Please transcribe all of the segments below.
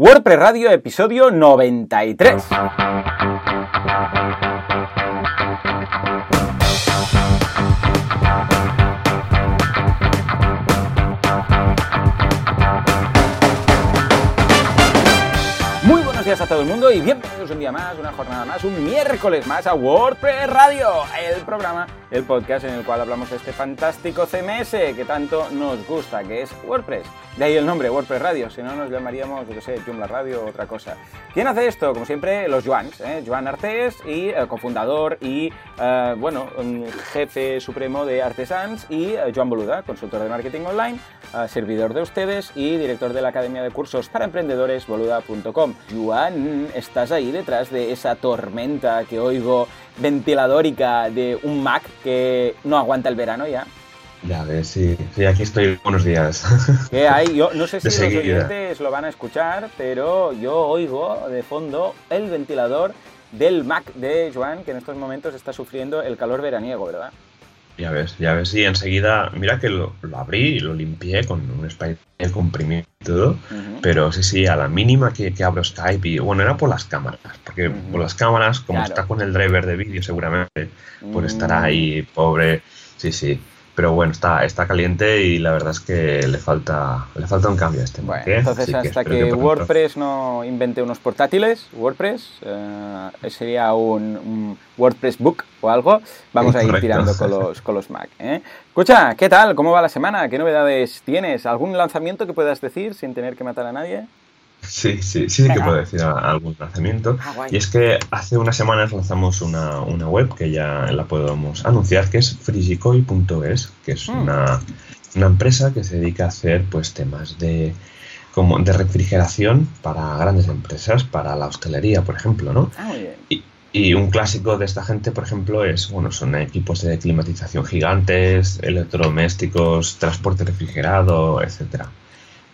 WordPress Radio, episodio 93. Días a todo el mundo y bienvenidos un día más, una jornada más, un miércoles más a WordPress Radio, el programa, el podcast en el cual hablamos de este fantástico CMS que tanto nos gusta, que es WordPress. De ahí el nombre, WordPress Radio, si no nos llamaríamos, yo qué sé, Joomla Radio o otra cosa. ¿Quién hace esto? Como siempre, los Joans, ¿eh? Joan Artés y eh, cofundador y, eh, bueno, um, jefe supremo de Artesans y eh, Joan Boluda, consultor de marketing online, servidor de ustedes y director de la Academia de Cursos para Emprendedores, boluda.com. Joan, ¿estás ahí detrás de esa tormenta que oigo ventiladórica de un Mac que no aguanta el verano ya? Ya ves, sí, sí, aquí estoy. Buenos días. ¿Qué hay? Yo no sé si los oyentes lo van a escuchar, pero yo oigo de fondo el ventilador del Mac de Joan, que en estos momentos está sufriendo el calor veraniego, ¿verdad? Ya ves, ya ves, sí, enseguida, mira que lo, lo abrí y lo limpié con un spray comprimido y todo, pero sí, sí, a la mínima que, que abro Skype y bueno, era por las cámaras, porque por las cámaras, como Claro. está con el driver de vídeo seguramente, por estar Mm. ahí, pobre, sí, sí. Pero bueno, está, está caliente y la verdad es que le falta, le falta un cambio a este Bueno, ¿eh? entonces Así hasta que, WordPress no invente unos portátiles, WordPress, eh, sería un, un WordPress Book o algo, vamos a ir Correcto. tirando con los, con los Mac. ¿eh? Escucha, ¿qué tal? ¿Cómo va la semana? ¿Qué novedades tienes? ¿Algún lanzamiento que puedas decir sin tener que matar a nadie? Sí, sí, sí que puedo decir algún lanzamiento. Ah. Y es que hace unas semanas lanzamos una, una web que ya la podemos anunciar, que es frigicoil.es, que es Mm. una, una empresa que se dedica a hacer pues temas de como de refrigeración para grandes empresas, para la hostelería, por ejemplo, ¿no? Ah, muy bien. Y, y un clásico de esta gente, por ejemplo, es, bueno, son equipos de climatización gigantes, electrodomésticos, transporte refrigerado, etcétera.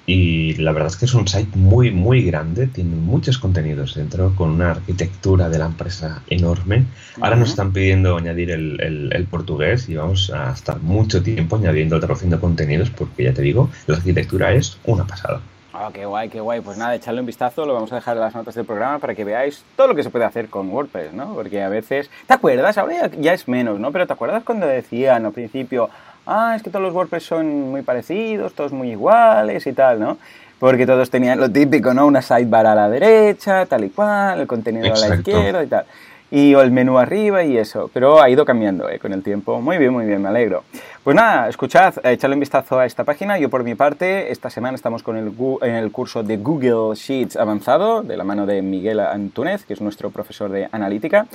Y la verdad es que es un site muy, muy grande, tiene muchos contenidos dentro, con una arquitectura de la empresa enorme. Ahora nos Ujú. están pidiendo añadir el, el- el portugués y vamos a estar mucho tiempo añadiendo, traduciendo contenidos, porque ya te digo, la arquitectura es una pasada. Ah, qué guay, qué guay. Pues nada, echarle un vistazo, lo vamos a dejar en las notas del programa para que veáis todo lo que se puede hacer con WordPress, ¿no? Porque a veces, ¿te acuerdas? Ahora ya es menos, ¿no? Pero ¿te acuerdas cuando decían al principio, ah, es que todos los WordPress son muy parecidos, todos muy iguales y tal, ¿no? Porque todos tenían lo típico, ¿no? Una sidebar a la derecha, tal y cual, el contenido a la Exacto. izquierda y tal. Y o el menú arriba y eso. Pero ha ido cambiando ¿eh? con el tiempo. Muy bien, muy bien, me alegro. Pues nada, escuchad, eh, echadle un vistazo a esta página. Yo por mi parte, esta semana estamos con el, en el curso de Google Sheets avanzado, de la mano de Miguel Antúnez, que es nuestro profesor de analítica.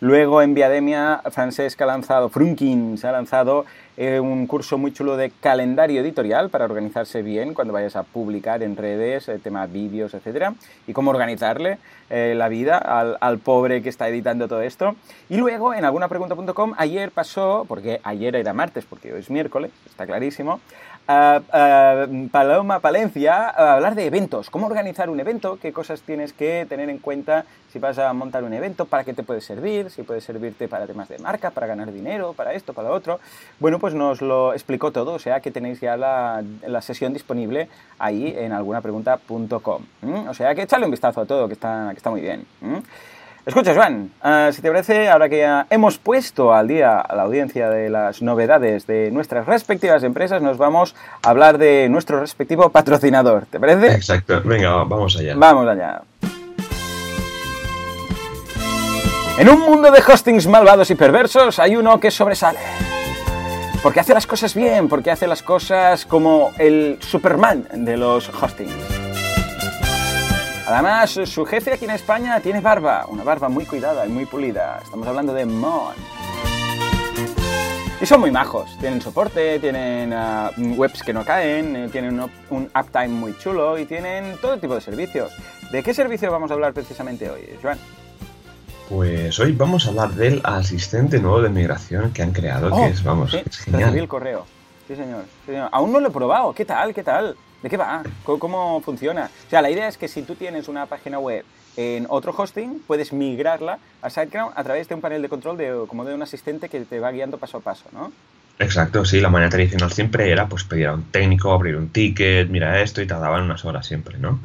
Luego en Viademia, Francesca ha lanzado, Frunkins ha lanzado eh, un curso muy chulo de calendario editorial para organizarse bien cuando vayas a publicar en redes, eh, tema vídeos, etcétera, y cómo organizarle eh, la vida al, al pobre que está editando todo esto. Y luego en algunapregunta.com ayer pasó, porque ayer era martes, porque hoy es miércoles, está clarísimo, a Paloma Palencia a hablar de eventos, cómo organizar un evento, qué cosas tienes que tener en cuenta si vas a montar un evento, para qué te puede servir, si puede servirte para temas de marca, para ganar dinero, para esto, para lo otro. Bueno, pues nos lo explicó todo, o sea que tenéis ya la, sesión disponible ahí en algunapregunta.com. O sea que echadle un vistazo a todo, que está, que está muy bien. Escucha, Joan, eh, si te parece, ahora que ya hemos puesto al día a la audiencia de las novedades de nuestras respectivas empresas, nos vamos a hablar de nuestro respectivo patrocinador. ¿Te parece? Exacto, venga, va, vamos allá. Vamos allá. En un mundo de hostings malvados y perversos hay uno que sobresale. Porque hace las cosas bien, porque hace las cosas como el Superman de los hostings. Además, su jefe aquí en España tiene barba, una barba muy cuidada y muy pulida. Estamos hablando de Mon. Y son muy majos, tienen soporte, tienen ah, webs que no caen, eh, tienen un, un uptime muy chulo y tienen todo tipo de servicios. ¿De qué servicio vamos a hablar precisamente hoy, Joan? Pues hoy vamos a hablar del asistente nuevo de migración que han creado, que es, vamos, Oh, sí, es recibí el genial. correo. Sí señor, sí, señor. Aún no lo he probado. ¿Qué tal? ¿Qué tal? ¿De qué va? ¿Cómo, cómo funciona? O sea, la idea es que si tú tienes una página web en otro hosting, puedes migrarla a SiteGround a través de un panel de control de, como de un asistente que te va guiando paso a paso, ¿no? Exacto, sí, la manera tradicional siempre era pues pedir a un técnico, abrir un ticket, mira esto y tardaban unas horas siempre, ¿no?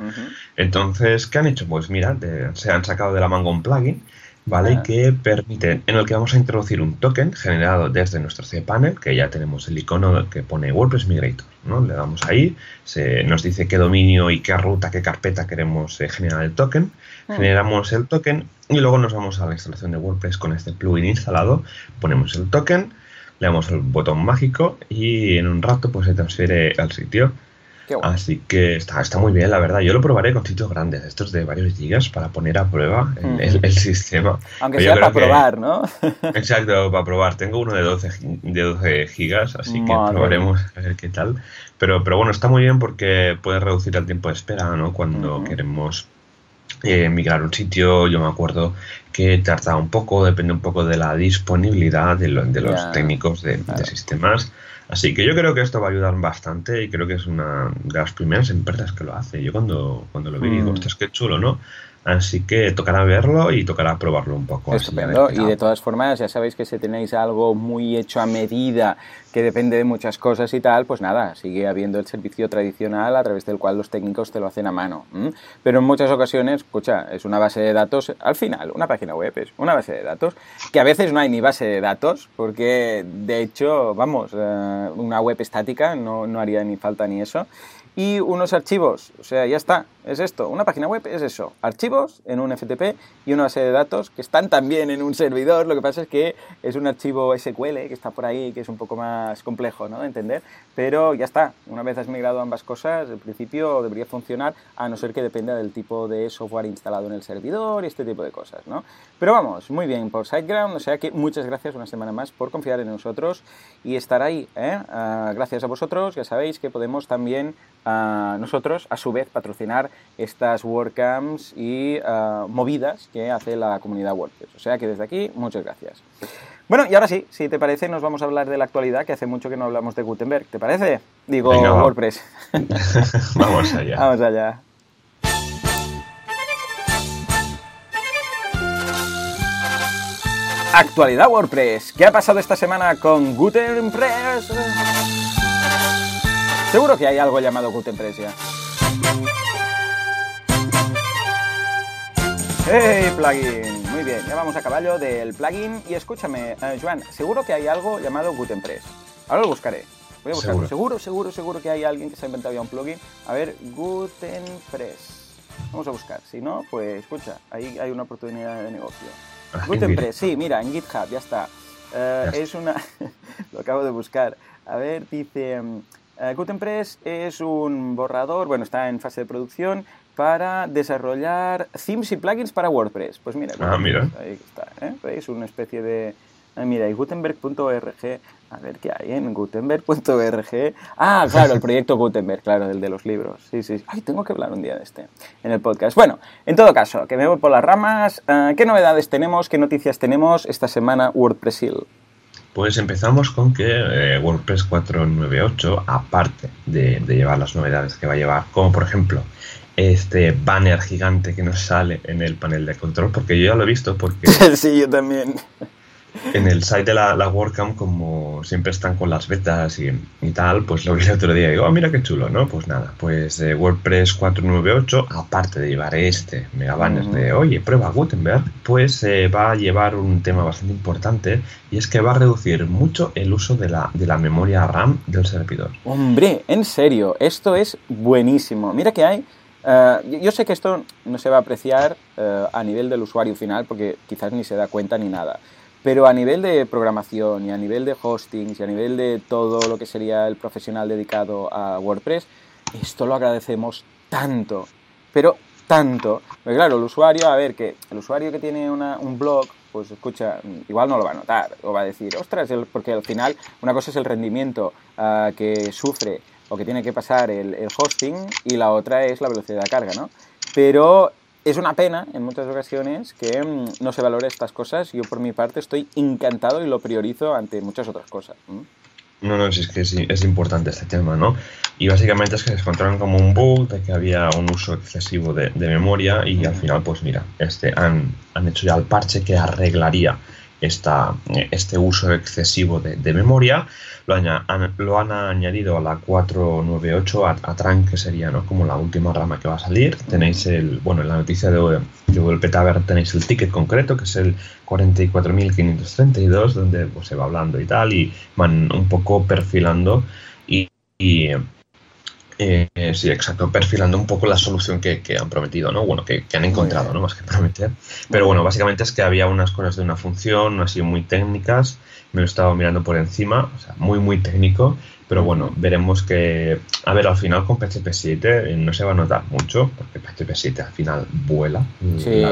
Entonces, ¿qué han hecho? Pues mira, se han sacado de la manga un plugin, ¿vale? Ah. Que permite, en el que vamos a introducir un token generado desde nuestro cPanel, que ya tenemos el icono que pone WordPress Migrator, ¿no? Le damos ahí, se nos dice qué dominio y qué ruta, qué carpeta queremos eh, generar el token, ah. generamos el token y luego nos vamos a la instalación de WordPress con este plugin instalado, ponemos el token, le damos el botón mágico y en un rato pues se transfiere al sitio. Así que está, está muy bien, la verdad. Yo lo probaré con sitios grandes, estos de varios gigas, para poner a prueba el, sistema. Aunque sea para probar, ¿no? Exacto, para probar. Tengo uno de 12, de 12 gigas, así que probaremos a ver qué tal. Pero, pero bueno, está muy bien porque puede reducir el tiempo de espera, ¿no? Cuando queremos eh, migrar un sitio, yo me acuerdo que tarda un poco, depende un poco de la disponibilidad de, los técnicos de, sistemas. Así que yo creo que esto va a ayudar bastante y creo que es una de las primeras empresas que lo hace. Yo cuando, cuando lo vi digo, mm. es qué chulo, ¿no? Así que tocará verlo y tocará probarlo un poco. Estupendo. y de todas formas, ya sabéis que si tenéis algo muy hecho a medida, que depende de muchas cosas y tal, pues nada, sigue habiendo el servicio tradicional a través del cual los técnicos te lo hacen a mano. Pero en muchas ocasiones, escucha, es una base de datos, al final, una página web es una base de datos, que a veces no hay ni base de datos, porque de hecho, vamos, eh, una web estática no, no haría ni falta ni eso y unos archivos. O sea, ya está, es esto. Una página web es eso. Archivos en un FTP y una base de datos que están también en un servidor. Lo que pasa es que es un archivo SQL que está por ahí, que es un poco más complejo ¿no? de entender. Pero ya está. Una vez has migrado ambas cosas, en principio debería funcionar, a no ser que dependa del tipo de software instalado en el servidor y este tipo de cosas. ¿no? Pero vamos, muy bien por SiteGround. O sea que muchas gracias una semana más por confiar en nosotros y estar ahí. ¿eh? Ah, gracias a vosotros, ya sabéis que podemos también a nosotros, a su vez, patrocinar estas WordCamps y ah, movidas que hace la comunidad WordPress. O sea que desde aquí, muchas gracias. Bueno, y ahora sí, si te parece, nos vamos a hablar de la actualidad, que hace mucho que no hablamos de Gutenberg. ¿Te parece? Digo, WordPress. vamos allá. Vamos allá. Actualidad WordPress. ¿Qué ha pasado esta semana con Gutenpress? Seguro que hay algo llamado Gutenpress ya. ¡Hey, plugin! Muy bien, ya vamos a caballo del plugin. Y escúchame, eh, Joan, seguro que hay algo llamado Gutenpress. Ahora lo buscaré. Voy a buscarlo. Seguro. seguro, seguro, que hay alguien que se ha inventado ya un plugin. A ver, Gutenpress. Vamos a buscar. Si no, pues escucha, ahí hay una oportunidad de negocio. Ah, Gutenpress, sí, mira, en GitHub, ya está. Eh, es una... lo acabo de buscar. A ver, dice... Mm, eh, Gutenpress es un borrador, bueno, está en fase de producción para desarrollar themes y plugins para WordPress. Pues mira, ah, mira. ahí está, ¿eh? Es una especie de... Ah, mira, y gutenberg.org, a ver qué hay en gutenberg.org. Ah, claro, el proyecto Gutenberg, claro, el de los libros. Sí, sí. Ay, tengo que hablar un día de este en el podcast. Bueno, en todo caso, que me voy por las ramas. Eh, ¿Qué novedades tenemos? ¿Qué noticias tenemos esta semana WordPressil? Pues empezamos con que eh, WordPress 498, aparte de, llevar las novedades que va a llevar, como por ejemplo este banner gigante que nos sale en el panel de control, porque yo ya lo he visto, porque... sí, yo también en el site de la, la WordCamp, como siempre están con las betas y, tal, pues lo vi el otro día y digo, oh, mira qué chulo, ¿no? Pues nada, pues eh, WordPress 498, aparte de llevar este mega banner de, oye, prueba Gutenberg, pues eh, va a llevar un tema bastante importante y es que va a reducir mucho el uso de la, de la memoria RAM del servidor. Hombre, en serio, esto es buenísimo. Mira que hay... Eh, yo sé que esto no se va a apreciar a nivel del usuario final porque quizás ni se da cuenta ni nada. Pero a nivel de programación y a nivel de hosting y a nivel de todo lo que sería el profesional dedicado a WordPress, esto lo agradecemos tanto, pero tanto. Porque claro, el usuario, a ver, que el usuario que tiene un blog, pues escucha, igual no lo va a notar, o va a decir, ostras, porque al final una cosa es el rendimiento ah, que sufre o que tiene que pasar el, el hosting y la otra es la velocidad de carga, ¿no? Pero es una pena en muchas ocasiones que mm, no se valore estas cosas. Yo por mi parte estoy encantado y lo priorizo ante muchas otras cosas. No, no, es que sí, es importante este tema, ¿no? Y básicamente es que se encontraron como un bug de que había un uso excesivo de, memoria y al final, pues mira, este, han, han hecho ya el parche que arreglaría esta, este uso excesivo de, memoria. Lo, han añadido a la 498 a, a Tran, que sería ¿no? como la última rama que va a salir. Tenéis el, bueno, en la noticia de, de Google Petaver tenéis el ticket concreto, que es el 44.532, donde pues, se va hablando y tal, y van un poco perfilando y, eh, sí, exacto, perfilando un poco la solución que, han prometido, ¿no? Bueno, que, han encontrado, ¿no? Más que prometer. Pero bueno, básicamente es que había unas cosas de una función, así muy técnicas, me lo estaba mirando por encima, o sea, muy, muy técnico, pero bueno, veremos que, a ver, al final con PHP 7 eh, no se va a notar mucho, porque PHP 7 al final vuela. Sí.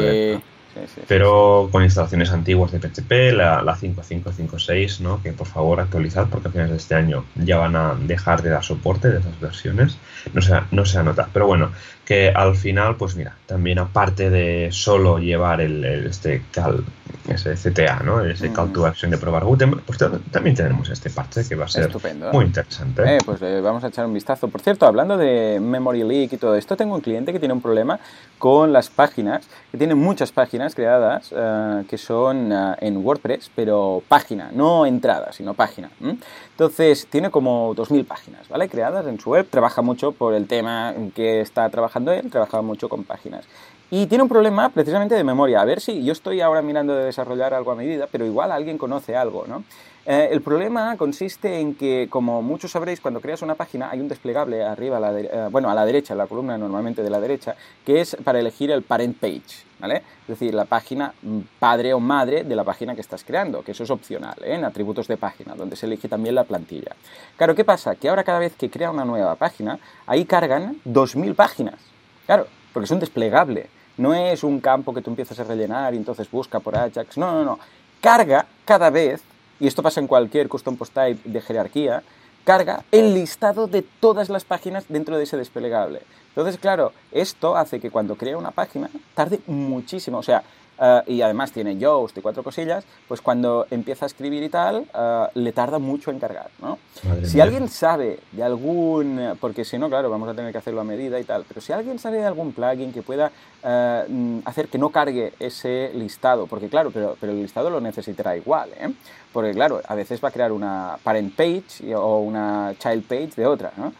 Pero con instalaciones antiguas de PHP, la, la 5556, ¿no? que por favor actualizad porque a finales de este año ya van a dejar de dar soporte de esas versiones. No se, no se anota. Pero bueno, que al final, pues mira, también aparte de solo llevar el, este cal, ese CTA, ¿no? ese call to action de probar Gutenberg, pues también tenemos este parche que va a ser muy interesante. Eh, pues eh, vamos a echar un vistazo. Por cierto, hablando de memory leak y todo esto, tengo un cliente que tiene un problema con las páginas, que tiene muchas páginas creadas eh, que son en WordPress, pero página, no entrada, sino página. Entonces, tiene como 2.000 páginas, ¿vale? Creadas en su web, trabaja mucho por el tema que está trabajando él, trabaja mucho con páginas. Y tiene un problema precisamente de memoria. A ver si yo estoy ahora mirando de desarrollar algo a medida, pero igual alguien conoce algo, ¿no? Eh, el problema consiste en que, como muchos sabréis, cuando creas una página hay un desplegable arriba, a la eh, bueno, a la derecha, la columna normalmente de la derecha, que es para elegir el parent page, ¿vale? Es decir, la página padre o madre de la página que estás creando, que eso es opcional, ¿eh? en atributos de página, donde se elige también la plantilla. Claro, ¿qué pasa? Que ahora cada vez que crea una nueva página, ahí cargan 2.000 páginas. Claro, porque es un desplegable. No es un campo que tú empiezas a rellenar y entonces busca por Ajax. No, no, no. Carga cada vez, y esto pasa en cualquier custom post type de jerarquía, carga el listado de todas las páginas dentro de ese desplegable. Entonces, claro, esto hace que cuando crea una página tarde muchísimo. O sea, eh, y además tiene Yoast y cuatro cosillas, pues cuando empieza a escribir y tal, eh, le tarda mucho en cargar, ¿no? si alguien sabe de algún, porque si no, claro, vamos a tener que hacerlo a medida y tal, pero si alguien sabe de algún plugin que pueda mm, hacer que no cargue ese listado, porque claro, pero, pero el listado lo necesitará igual, ¿eh? Porque claro, a veces va a crear una parent page o una child page de otra, ¿no?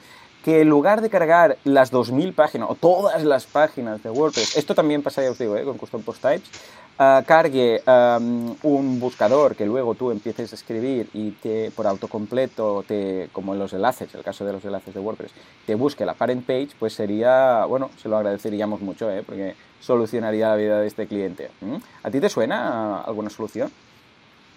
Que en lugar de cargar las 2.000 páginas o todas las páginas de WordPress, esto también pasa, ya os digo, ¿eh? con Custom Post Types, uh, cargue um, un buscador que luego tú empieces a escribir y te, por autocompleto, te, como en los enlaces, el caso de los enlaces de WordPress, te busque la parent page, pues sería, bueno, se lo agradeceríamos mucho, ¿eh? porque solucionaría la vida de este cliente. ¿Mm? ¿A ti te suena alguna solución?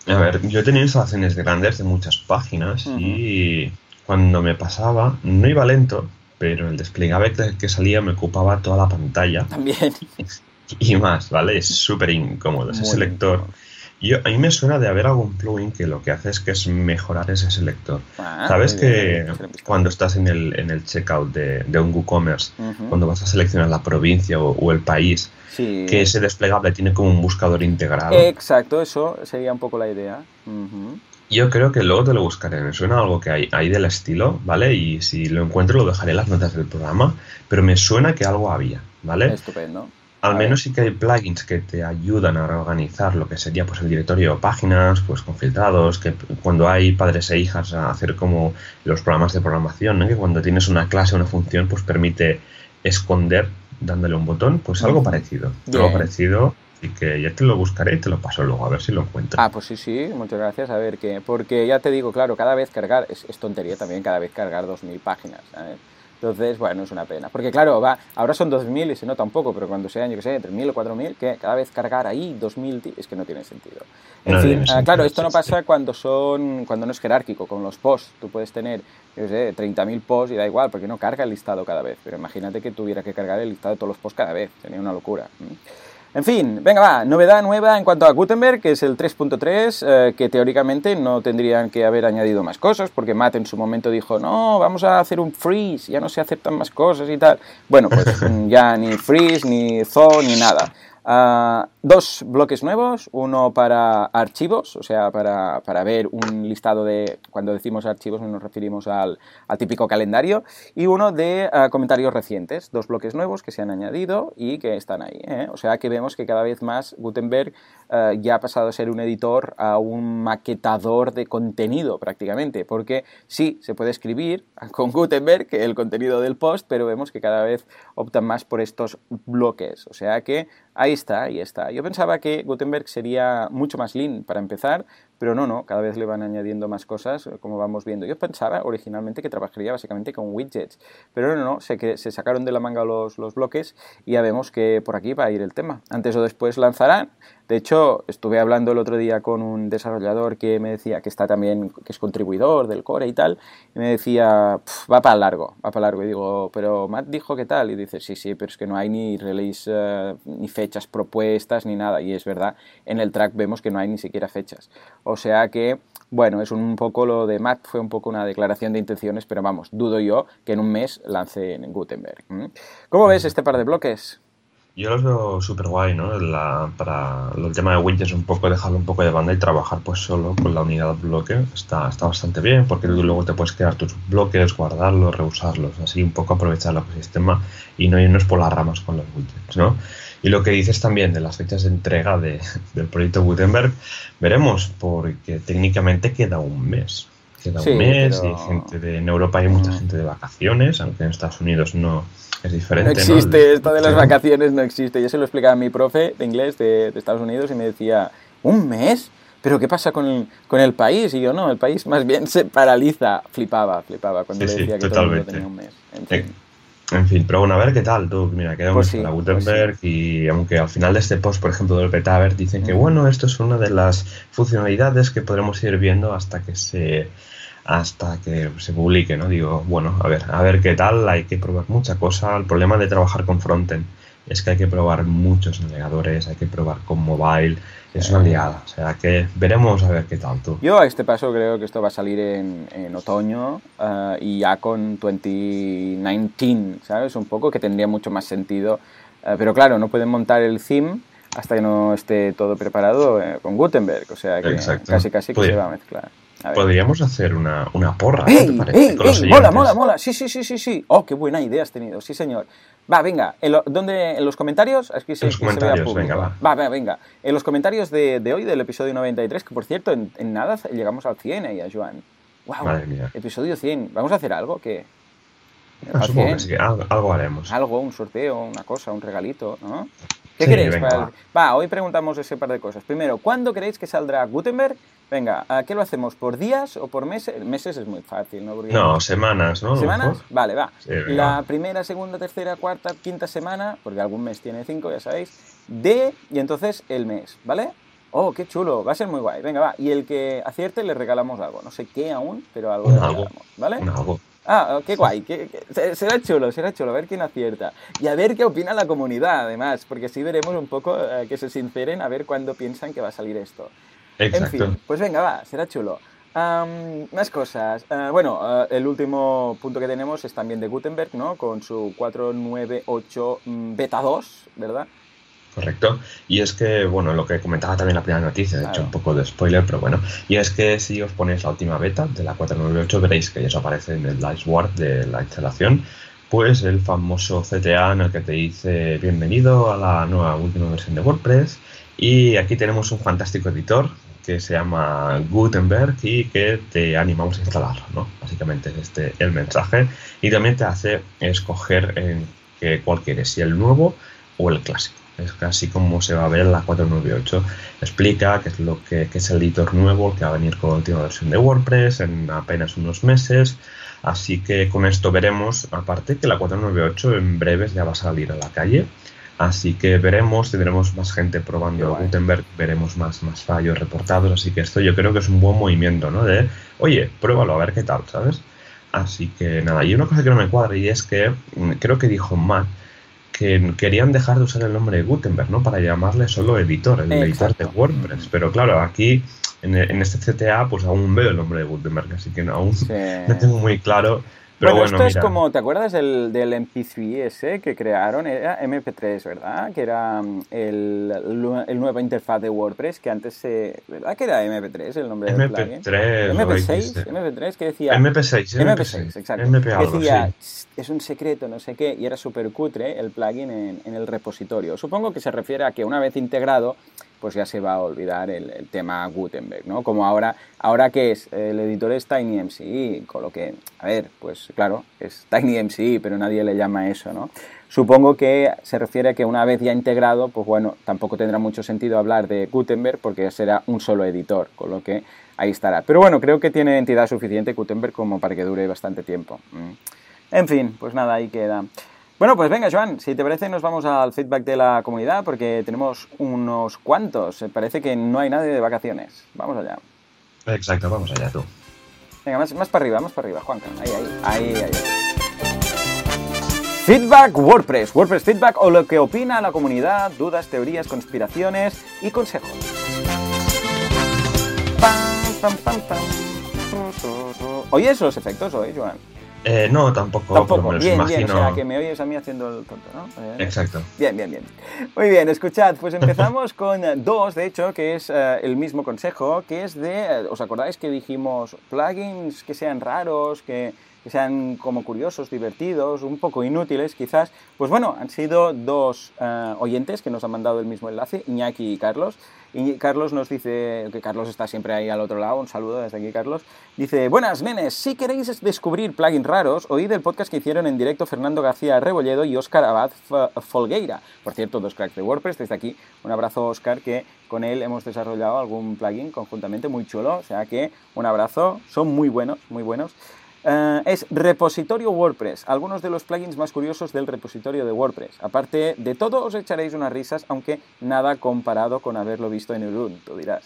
A ver, yo he tenido instalaciones grandes de muchas páginas y cuando me pasaba, no iba lento, pero el desplegable que salía me ocupaba toda la pantalla. También. Y más, ¿vale? Es súper incómodo ese selector. Yo, a mí me suena de haber algún plugin que lo que hace es que es mejorar ese selector. Ah, Sabes que cuando estás en el, en el checkout de, de un WooCommerce, cuando vas a seleccionar la provincia o, el país, que ese desplegable tiene como un buscador integrado. Exacto, eso sería un poco la idea. Yo creo que luego te lo buscaré. Me suena algo que hay, hay del estilo, ¿vale? Y si lo encuentro lo dejaré en las notas del programa. Pero me suena que algo había, ¿vale? Estupendo. Al menos sí que hay plugins que te ayudan a reorganizar lo que sería pues el directorio de páginas, pues con filtrados, que cuando hay padres e hijas a hacer como los programas de programación, ¿no? que cuando tienes una clase o una función, pues permite esconder dándole un botón, pues algo parecido. Algo parecido y que ya te lo buscaré y te lo paso luego a ver si lo encuentro. Ah, pues sí, sí, muchas gracias. A ver qué. Porque ya te digo, claro, cada vez cargar, es, es tontería también cada vez cargar 2.000 páginas. ¿sabes? Entonces, bueno, es una pena. Porque claro, va, ahora son 2.000 y se nota un poco, pero cuando sean, yo que sé, 3.000 o 4.000, que cada vez cargar ahí 2.000 es que no tiene sentido. En fin, ah, claro, esto no pasa cuando son cuando no es jerárquico, con los posts. Tú puedes tener, yo sé, 30.000 posts y da igual, porque no carga el listado cada vez. Pero imagínate que tuviera que cargar el listado de todos los posts cada vez. Sería una locura. En fin, venga, va, novedad nueva en cuanto a Gutenberg, que es el 3.3, eh, que teóricamente no tendrían que haber añadido más cosas, porque Matt en su momento dijo, no, vamos a hacer un freeze, ya no se aceptan más cosas y tal. Bueno, pues ya ni freeze, ni thaw, ni nada. Ah, dos bloques nuevos, uno para archivos, o sea, para, para, ver un listado de, cuando decimos archivos nos referimos al, al típico calendario, y uno de uh, comentarios recientes, dos bloques nuevos que se han añadido y que están ahí. ¿eh? O sea que vemos que cada vez más Gutenberg uh, ya ha pasado a ser un editor a un maquetador de contenido prácticamente, porque sí, se puede escribir con Gutenberg el contenido del post, pero vemos que cada vez optan más por estos bloques, o sea que ahí está, ahí está. Yo pensaba que Gutenberg sería mucho más lean para empezar, pero no, no, cada vez le van añadiendo más cosas, como vamos viendo. Yo pensaba originalmente que trabajaría básicamente con widgets, pero no, no, sé que se sacaron de la manga los, los bloques y ya vemos que por aquí va a ir el tema. Antes o después lanzarán. De hecho, estuve hablando el otro día con un desarrollador que me decía que está también, que es contribuidor del core y tal, y me decía, va para largo, va para largo. Y digo, pero Matt dijo que tal, y dice, sí, sí, pero es que no hay ni release, uh, ni fechas propuestas, ni nada. Y es verdad, en el track vemos que no hay ni siquiera fechas. O sea que, bueno, es un poco lo de Matt, fue un poco una declaración de intenciones, pero vamos, dudo yo que en un mes lance en Gutenberg. ¿Cómo ves este par de bloques? Yo los veo súper guay, ¿no? La, para el tema de widgets, un poco dejarlo un poco de banda y trabajar pues solo con la unidad bloque está, está bastante bien porque tú luego te puedes crear tus bloques, guardarlos, reusarlos, así un poco aprovechar el ecosistema y no irnos por las ramas con los widgets, ¿no? Y lo que dices también de las fechas de entrega de, del proyecto Gutenberg, veremos, porque técnicamente queda un mes. Queda sí, un mes pero... y gente de, en Europa hay mucha gente de vacaciones, aunque en Estados Unidos no es diferente. No existe, ¿no? esto de las vacaciones no existe. Yo se lo explicaba a mi profe de inglés de, de Estados Unidos y me decía, ¿un mes? ¿pero qué pasa con el, con el país? Y yo, no, el país más bien se paraliza. Flipaba, flipaba cuando sí, le decía sí, que todo el mundo tenía un mes. En fin. En fin, pero bueno, a ver qué tal tú. Mira, queda pues sí, para Gutenberg pues sí. y aunque al final de este post, por ejemplo, del Betaver, dicen que bueno, esto es una de las funcionalidades que podremos ir viendo hasta que se hasta que se publique, ¿no? Digo, bueno, a ver, a ver qué tal, hay que probar mucha cosa. El problema de trabajar con frontend es que hay que probar muchos navegadores, hay que probar con mobile, es una liada. O sea que veremos a ver qué tal tú. Yo a este paso creo que esto va a salir en, en otoño uh, y ya con 2019, ¿sabes? Un poco que tendría mucho más sentido. Uh, pero claro, no pueden montar el theme hasta que no esté todo preparado con Gutenberg. O sea que Exacto. casi casi que se va a mezclar. Podríamos hacer una, una porra, ¡Ey, ¿te parece? Ey, con ey, mola, mola, mola. Sí, sí, sí, sí, sí. Oh, qué buena idea has tenido. Sí, señor. Va, venga, en, lo, ¿dónde, en los comentarios, es que se, en los comentarios, se venga, va. va. Va, venga, en los comentarios de, de hoy, del episodio 93, que por cierto, en, en, nada llegamos al 100 ahí a Joan. Wow, Madre mía. episodio 100. ¿Vamos a hacer algo? ¿Qué? Ah, supongo que sí, algo, algo, haremos. Algo, un sorteo, una cosa, un regalito, ¿no? ¿Qué sí, queréis? Venga, va. va, hoy preguntamos ese par de cosas. Primero, ¿cuándo creéis que saldrá Gutenberg? Venga, ¿a qué lo hacemos? ¿Por días o por meses? Meses es muy fácil, ¿no? Porque no, semanas, ¿no? ¿Semanas? Vale, va. Sí, la primera, segunda, tercera, cuarta, quinta semana, porque algún mes tiene cinco, ya sabéis, de y entonces el mes, ¿vale? Oh, qué chulo, va a ser muy guay. Venga, va. Y el que acierte le regalamos algo. No sé qué aún, pero algo un le algo, regalamos, ¿vale? Un algo. Ah, qué guay, qué, qué, será chulo, será chulo, a ver quién acierta. Y a ver qué opina la comunidad, además, porque así veremos un poco eh, que se sinceren a ver cuándo piensan que va a salir esto. Exacto. En fin, pues venga, va, será chulo. Um, más cosas. Uh, bueno, uh, el último punto que tenemos es también de Gutenberg, ¿no? Con su 498 Beta 2, ¿verdad? Correcto. Y es que, bueno, lo que comentaba también la primera noticia, de claro. hecho un poco de spoiler, pero bueno, y es que si os ponéis la última beta de la 498 veréis que ya os aparece en el dashboard de la instalación, pues el famoso CTA en el que te dice bienvenido a la nueva última versión de WordPress y aquí tenemos un fantástico editor que se llama Gutenberg y que te animamos a instalarlo, ¿no? Básicamente es este el mensaje y también te hace escoger en qué, cuál quieres, si el nuevo o el clásico. Es casi como se va a ver en la 498. Explica qué es lo que, que es el editor nuevo que va a venir con la última versión de WordPress en apenas unos meses. Así que con esto veremos, aparte que la 498 en breves ya va a salir a la calle. Así que veremos, tendremos más gente probando Gutenberg, veremos más, más fallos reportados. Así que esto yo creo que es un buen movimiento, ¿no? De, oye, pruébalo a ver qué tal, ¿sabes? Así que nada, y una cosa que no me cuadra y es que creo que dijo Matt que querían dejar de usar el nombre de Gutenberg, ¿no? Para llamarle solo editor, el Exacto. editor de WordPress. Pero claro, aquí en, en, este CTA pues aún veo el nombre de Gutenberg, así que aún sí. no tengo muy claro bueno, esto es como, ¿te acuerdas del, del MP3 ese que crearon? Era MP3, ¿verdad? Que era mm, el, el, nueva interfaz de WordPress, que antes se... ¿Verdad que era MP3 el nombre del plugin? MP6, MP3, que decía... MP6, MP6, exacto. decía, es un secreto, no sé qué, y era súper cutre el plugin en, en el repositorio. Supongo que se refiere a que una vez integrado pues ya se va a olvidar el, tema Gutenberg, ¿no? Como ahora, ahora que es, el editor es TinyMCE, con lo que, a ver, pues claro, es TinyMCE, pero nadie le llama eso, ¿no? Supongo que se refiere a que una vez ya integrado, pues bueno, tampoco tendrá mucho sentido hablar de Gutenberg porque será un solo editor, con lo que ahí estará. Pero bueno, creo que tiene entidad suficiente Gutenberg como para que dure bastante tiempo. Mm. En fin, pues nada, ahí queda. Bueno, pues venga, Joan, si te parece nos vamos al feedback de la comunidad porque tenemos unos cuantos. Parece que no hay nadie de vacaciones. Vamos allá. Exacto, vamos allá tú. Venga, más, más para arriba, más para arriba, Juan. Ahí, ahí, ahí, ahí. Feedback WordPress, WordPress Feedback o lo que opina la comunidad, dudas, teorías, conspiraciones y consejos. ¿Oyes los efectos hoy, Joan? Eh, no, tampoco. Tampoco. bien, bien. O sea, que me oyes a mí haciendo el tonto, ¿no? Exacto. Bien, bien, bien. Muy bien, escuchad, pues empezamos con dos, de hecho, que es eh, el mismo consejo, que es de, eh, ¿os acordáis que dijimos plugins que sean raros, que, que sean como curiosos, divertidos, un poco inútiles quizás? Pues bueno, han sido dos oyentes que nos han mandado el mismo enlace, Iñaki y Carlos. Y Carlos nos dice, que Carlos está siempre ahí al otro lado, un saludo desde aquí Carlos, dice, buenas nenes, si queréis descubrir plugins raros, oíd el podcast que hicieron en directo Fernando García Rebolledo y Óscar Abad Folgueira. Por cierto, dos cracks de WordPress, desde aquí un abrazo Óscar, que con él hemos desarrollado algún plugin conjuntamente muy chulo, o sea que un abrazo, son muy buenos, muy buenos. Eh, es repositorio WordPress, algunos de los plugins más curiosos del repositorio de WordPress. Aparte de todo, os echaréis unas risas, aunque nada comparado con haberlo visto en Ubuntu, dirás.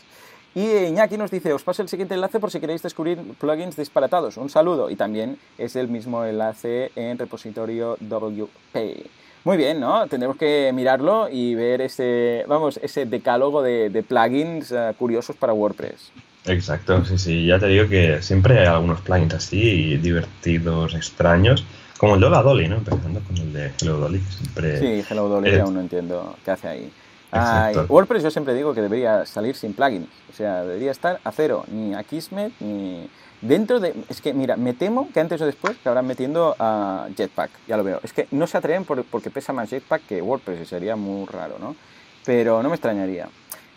Y Iñaki nos dice, os paso el siguiente enlace por si queréis descubrir plugins disparatados. Un saludo. Y también es el mismo enlace en repositorio WP. Muy bien, ¿no? Tendremos que mirarlo y ver ese, vamos, ese decálogo de, plugins eh, curiosos para WordPress. Exacto, sí, sí. Ya te digo que siempre hay algunos plugins así, divertidos, extraños. Como el de Hola Dolly, ¿no? Empezando con el de Hello Dolly, que siempre... Sí, Hello Dolly aún no entiendo qué hace ahí. WordPress yo siempre digo que debería salir sin plugins. O sea, debería estar a cero. Ni a Kismet, ni... Dentro de... Es que, mira, me temo que antes o después acabarán metiendo a Jetpack. Ya lo veo. Es que no se atreven porque pesa más Jetpack que WordPress y sería muy raro, ¿no? Pero no me extrañaría.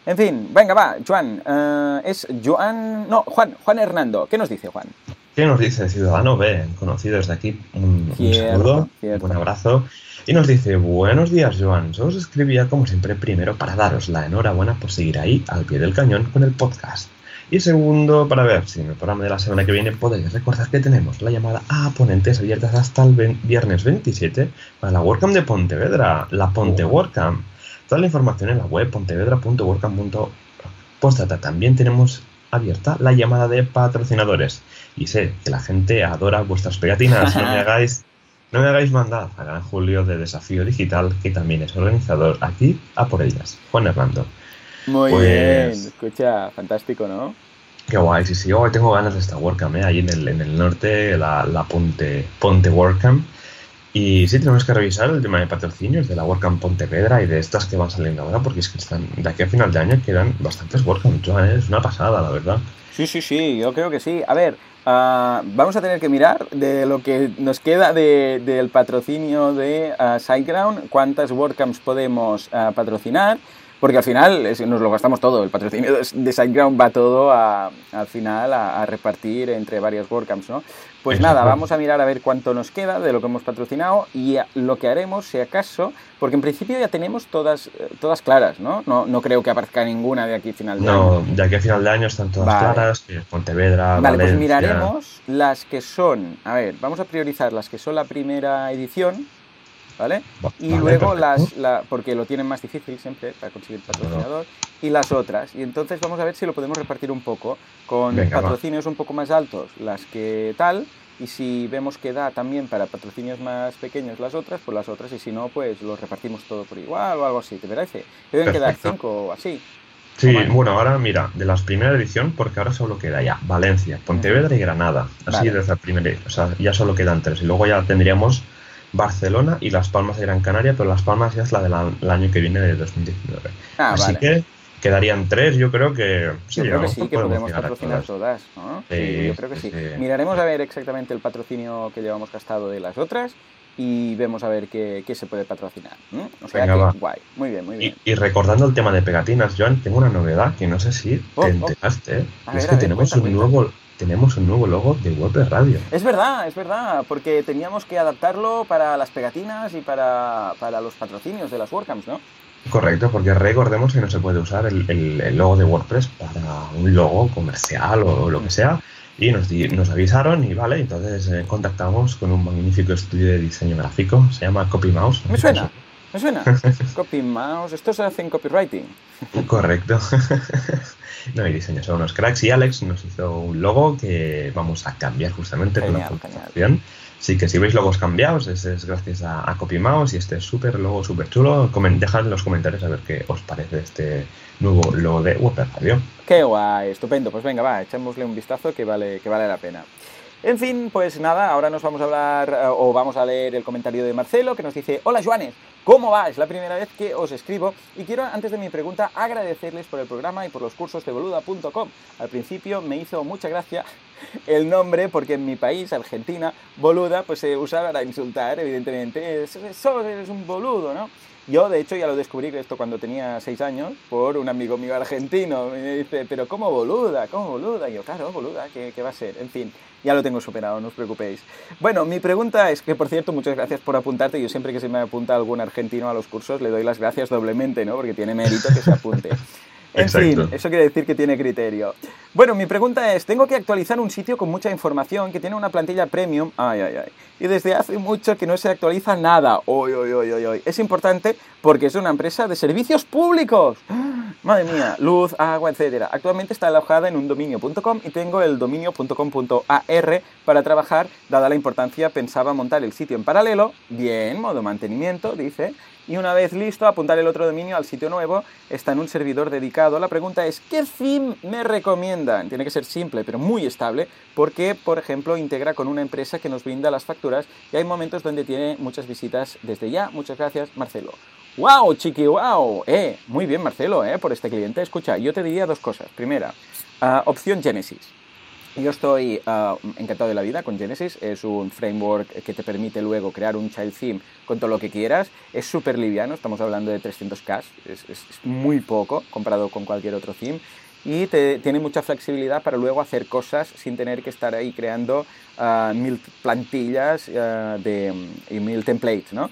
En fin, venga, va, Juan. Eh, es Joan. No, Juan, Juan Hernando. ¿Qué nos dice Juan? ¿Qué nos dice Ciudadano B? Conocido desde aquí. Un, saludo, un buen abrazo. Y nos dice: Buenos días, Joan. Yo os escribía, como siempre, primero para daros la enhorabuena por seguir ahí al pie del cañón con el podcast. Y segundo, para ver si en el programa de la semana que viene podéis recordar que tenemos la llamada a ponentes abiertas hasta el viernes 27 para la WordCamp de Pontevedra, la Ponte WordCamp. Toda la información en la web pontevedra.workcamp.postdata. También tenemos abierta la llamada de patrocinadores. Y sé que la gente adora vuestras pegatinas. No me hagáis, no me hagáis mandar a Gran Julio de Desafío Digital, que también es organizador aquí, a por ellas. Juan Hernando. Muy pues bien, escucha, fantástico, ¿no? Qué guay, sí, sí. Hoy tengo ganas de esta WordCamp, ¿eh? ahí en el, en el norte, la, la Ponte, Ponte WordCamp. Y sí, tenemos que revisar el tema de patrocinios de la WordCamp Pontevedra y de estas que van saliendo ahora, porque es que están de aquí a final de año quedan bastantes WordCamp. Es una pasada, la verdad. Sí, sí, sí, yo creo que sí. A ver, ah, vamos a tener que mirar de lo que nos queda del patrocinio de uh, cuántas WordCamps podemos ah, patrocinar porque al final nos lo gastamos todo. El patrocinio de SiteGround va todo a, al final a, repartir entre varias WordCamps, ¿no? Pues nada, vamos a mirar a ver cuánto nos queda de lo que hemos patrocinado y lo que haremos, si acaso, porque en principio ya tenemos todas, eh, todas claras, ¿no? ¿no? No creo que aparezca ninguna de aquí a final de año. No, de aquí a final de año están todas claras, que Pontevedra, Vale, pues miraremos las que son, a ver, vamos a priorizar las que son la primera edición, ¿vale? Y luego las, la, porque lo tienen más difícil siempre para conseguir patrocinador, y las otras. Y entonces vamos a ver si lo podemos repartir un poco con patrocinios un poco más altos, las que tal, y si vemos que da también para patrocinios más pequeños las otras, pues las otras, y si no, pues los repartimos todo por igual o algo así, ¿te parece? Deben quedar cinco o así. Sí, bueno, ahora mira, de la primera edición, porque ahora solo queda ya Valencia, Pontevedra y Granada. Así desde la primera, o sea, ya solo quedan tres. Y luego ya tendríamos Barcelona y Las Palmas de Gran Canaria, pero Las Palmas ya es la del año que viene de 2019. Ah, Así que quedarían tres, yo creo que sí, yo creo que sí, que podemos patrocinar todas, ¿no? Sí, yo creo que sí. Miraremos a ver exactamente el patrocinio que llevamos gastado de las otras y vemos a ver qué, qué se puede patrocinar. O sea que, guay, muy bien, muy bien. Y, recordando el tema de pegatinas, Joan, tengo una novedad que no sé si te oh, oh. enteraste. es que tenemos un nuevo tenemos un nuevo logo de Web Radio. Es verdad, es verdad, porque teníamos que adaptarlo para las pegatinas y para, para los patrocinios de las WordCamps, ¿no? Correcto, porque recordemos que no se puede usar el, logo de WordPress para un logo comercial o, lo que sea. Y nos, nos avisaron y vale, entonces eh, contactamos con un magnífico estudio de diseño gráfico, se llama CopyMouse. Me suena, me suena. CopyMouse, esto se hace en copywriting. Correcto. no, y diseño son unos cracks y Alex nos hizo un logo que vamos a cambiar justamente con la presentación. Sí, que si veis logos cambiados, es gracias a, a CopyMouse y este es súper logo, súper chulo. Dejad en los comentarios a ver qué os parece este nuevo logo de Web Radio. Qué guay, estupendo. Pues venga, va, echémosle un vistazo que vale, que vale la pena. En fin, pues nada, ahora nos vamos a hablar eh, o vamos a leer el comentario de Marcelo que nos dice, hola Joanes, ¿cómo va? Es la primera vez que os escribo y quiero antes de mi pregunta agradecerles por el programa y por los cursos de boluda.com. Al principio me hizo mucha gracia el nombre porque en mi país, Argentina, boluda pues se usa para insultar, evidentemente, es, eres un boludo, ¿no? Yo, de hecho, ya lo descubrí esto cuando tenía seis años por un amigo mío argentino. Me dice, pero ¿cómo boluda? ¿Cómo boluda? Y yo, claro, boluda, ¿qué, ¿qué va a ser? En fin, ya lo tengo superado, no os preocupéis. Bueno, mi pregunta es que, por cierto, muchas gracias por apuntarte. Yo siempre que se me apunta algún argentino a los cursos le doy las gracias doblemente, ¿no? Porque tiene mérito que se apunte. En fin, eso quiere decir que tiene criterio. Bueno, mi pregunta es, tengo que actualizar un sitio con mucha información que tiene una plantilla premium, ay, ay, ay, y desde hace mucho que no se actualiza nada, hoy, hoy, hoy, hoy, Es importante porque es una empresa de servicios públicos. Madre mía, luz, agua, etcétera. Actualmente está alojada en un dominio.com y tengo el dominio.com.ar para trabajar, dada la importancia, pensaba montar el sitio en paralelo, bien, modo mantenimiento, dice, y una vez listo, apuntar el otro dominio al sitio nuevo, está en un servidor dedicado. La pregunta es, ¿qué theme me recomiendan? Tiene que ser simple, pero muy estable, porque, por ejemplo, integra con una empresa que nos brinda las facturas y hay momentos donde tiene muchas visitas desde ya. Muchas gracias, Marcelo. ¡Wow, chiqui, wow! Eh, muy bien, Marcelo, eh, por este cliente. Escucha, yo te diría dos cosas. Primera, ah, opción Genesis. Yo estoy ah, encantado de la vida con Genesis. Es un framework que te permite luego crear un child theme con todo lo que quieras. Es súper liviano, estamos hablando de 300K, es, es, muy poco comparado con cualquier otro theme. Y te, tiene mucha flexibilidad para luego hacer cosas sin tener que estar ahí creando ah, mil plantillas ah, de, y mil templates. ¿no?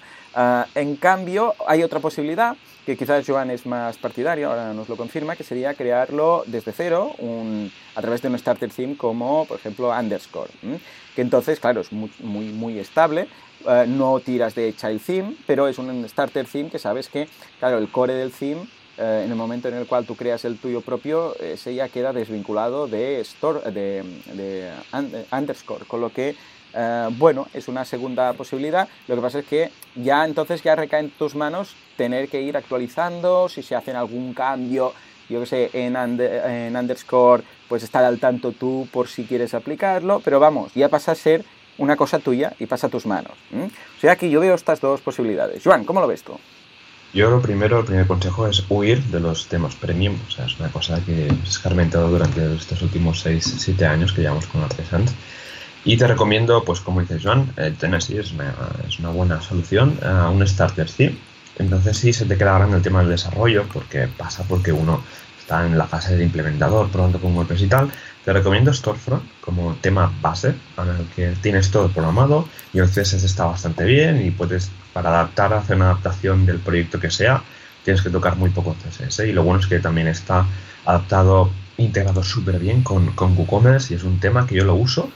En cambio, hay otra posibilidad que quizás Joan es más partidario, ahora nos lo confirma, que sería crearlo desde cero a través de un starter theme como, por ejemplo, Underscore. Que entonces, claro, es muy, muy, estable, eh, no tiras de child theme, pero es un starter theme que sabes que, claro, el core del theme, eh, en el momento en el cual tú creas el tuyo propio, ese ya queda desvinculado de, store, de, de Underscore, con lo que eh, bueno, es una segunda posibilidad. Lo que pasa es que ya entonces ya recae en tus manos tener que ir actualizando, si se hacen algún cambio, yo que sé, en, en underscore, pues estar al tanto tú por si quieres aplicarlo, pero vamos, ya pasa a ser una cosa tuya y pasa a tus manos. O sea que yo veo estas dos posibilidades. Joan, ¿cómo lo ves tú? Yo lo primero, el primer consejo es huir de los temas premium. O sea, es una cosa que he escarmentado durante estos últimos 6-7 años que llevamos con Artesans. Y te recomiendo, pues como dice Joan, el Tennessee es una, buena solución a un starter theme. Entonces sí se te queda grande el tema del desarrollo, porque pasa porque uno está en la fase de implementador, pronto con WordPress y tal. Te recomiendo Storefront como tema base, en el que tienes todo programado y el CSS está bastante bien y puedes, para adaptar, hacer una adaptación del proyecto que sea, tienes que tocar muy poco CSS. Y lo bueno es que también está adaptado, integrado súper bien con, con WooCommerce y es un tema que yo lo uso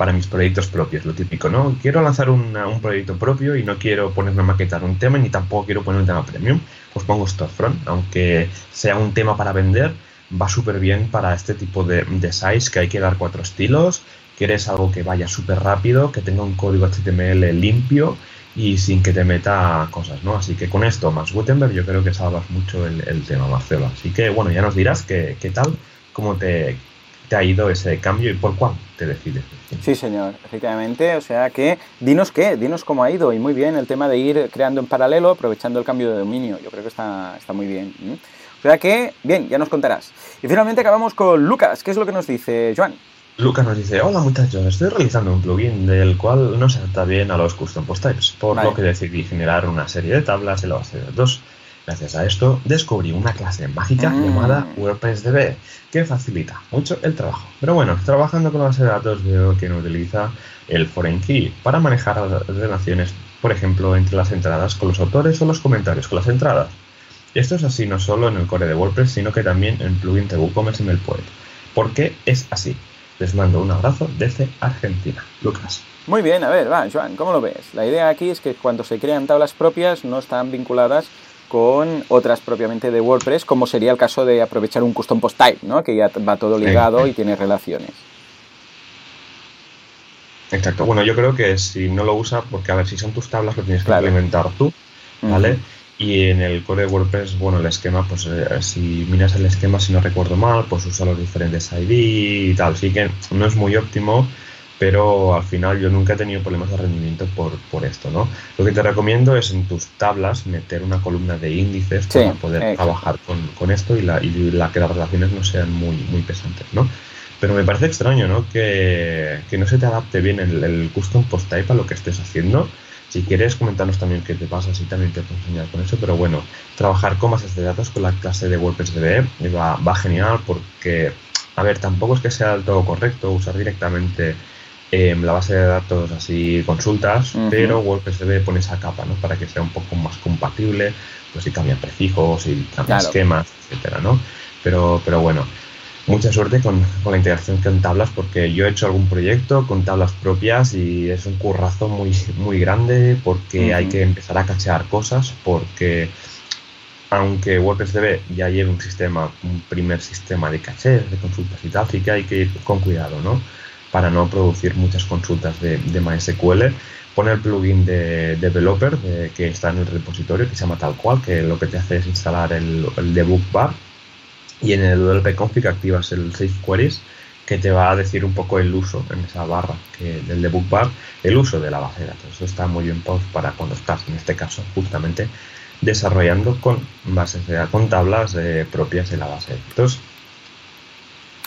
para mis proyectos propios, lo típico, ¿no? Quiero lanzar un proyecto propio y no quiero ponerme a maquetar un tema ni tampoco quiero poner un tema premium, pues pongo Storefront, aunque sea un tema para vender, va súper bien para este tipo de, de size que hay que dar cuatro estilos, quieres algo que vaya súper rápido, que tenga un código HTML limpio y sin que te meta cosas, ¿no? Así que con esto más Gutenberg yo creo que salvas mucho el, tema, Marcelo. Así que bueno, ya nos dirás qué, qué tal, cómo te, te ha ido ese cambio y por cuál te decides. Sí, señor, efectivamente. O sea que, dinos qué, dinos cómo ha ido. Y muy bien el tema de ir creando en paralelo, aprovechando el cambio de dominio. Yo creo que está, está muy bien. O sea que, bien, ya nos contarás. Y finalmente acabamos con Lucas. ¿Qué es lo que nos dice Joan? Lucas nos dice, hola muchachos, estoy realizando un plugin del cual no se adapta bien a los custom post types, por lo que decidí generar una serie de tablas en la base de datos Gracias a esto descubrí una clase mágica mm. llamada WordPress que facilita mucho el trabajo. Pero bueno, trabajando con la base de datos veo que no utiliza el foreign key para manejar relaciones, por ejemplo, entre las entradas con los autores o los comentarios con las entradas. Esto es así no solo en el core de WordPress, sino que también en plugin de WooCommerce en el Poet. ¿Por qué es así? Les mando un abrazo desde Argentina. Lucas. Muy bien, a ver, va, Joan, ¿cómo lo ves? La idea aquí es que cuando se crean tablas propias no están vinculadas con otras propiamente de WordPress, como sería el caso de aprovechar un custom post type, ¿no? que ya va todo ligado y tiene relaciones. Exacto. Bueno, yo creo que si no lo usa, porque a ver, si son tus tablas, lo tienes que implementar tú, ¿vale? Y en el core de WordPress, bueno, el esquema, pues eh, si miras el esquema, si no recuerdo mal, pues usa los diferentes ID y tal. Así que no es muy óptimo pero al final yo nunca he tenido problemas de rendimiento por, por esto, ¿no? Lo que te recomiendo es en tus tablas meter una columna de índices para poder trabajar con, con, esto y, la, y la, que las relaciones no sean muy, muy pesantes, ¿no? Pero me parece extraño, ¿no? Que, que no se te adapte bien el, el, custom post type a lo que estés haciendo. Si quieres comentarnos también qué te pasa, si también te puedo enseñar con eso, pero bueno, trabajar con bases de datos con la clase de WordPress DB va, va genial porque, a ver, tampoco es que sea del todo correcto usar directamente la base de datos así consultas, pero WordPress poner esa capa, ¿no? Para que sea un poco más compatible, pues si cambian prefijos, y cambian esquemas, etcétera, ¿no? Pero, pero bueno, mucha suerte con, la integración con tablas, porque yo he hecho algún proyecto con tablas propias y es un currazo muy, muy grande porque hay que empezar a cachear cosas, porque aunque WordPress DB ya lleve un sistema, un primer sistema de caché, de consultas y tal, sí que hay que ir con cuidado, ¿no? Para no producir muchas consultas de, de MySQL. Pone el plugin de developer que está en el repositorio que se llama tal cual, que lo que te hace es instalar el, el debug bar y en el WP config activas el save queries que te va a decir un poco el uso en esa barra que, del debug bar, el uso de la base de datos. Eso está muy bien para cuando estás, en este caso, justamente desarrollando con bases de con tablas eh, propias de la base de datos.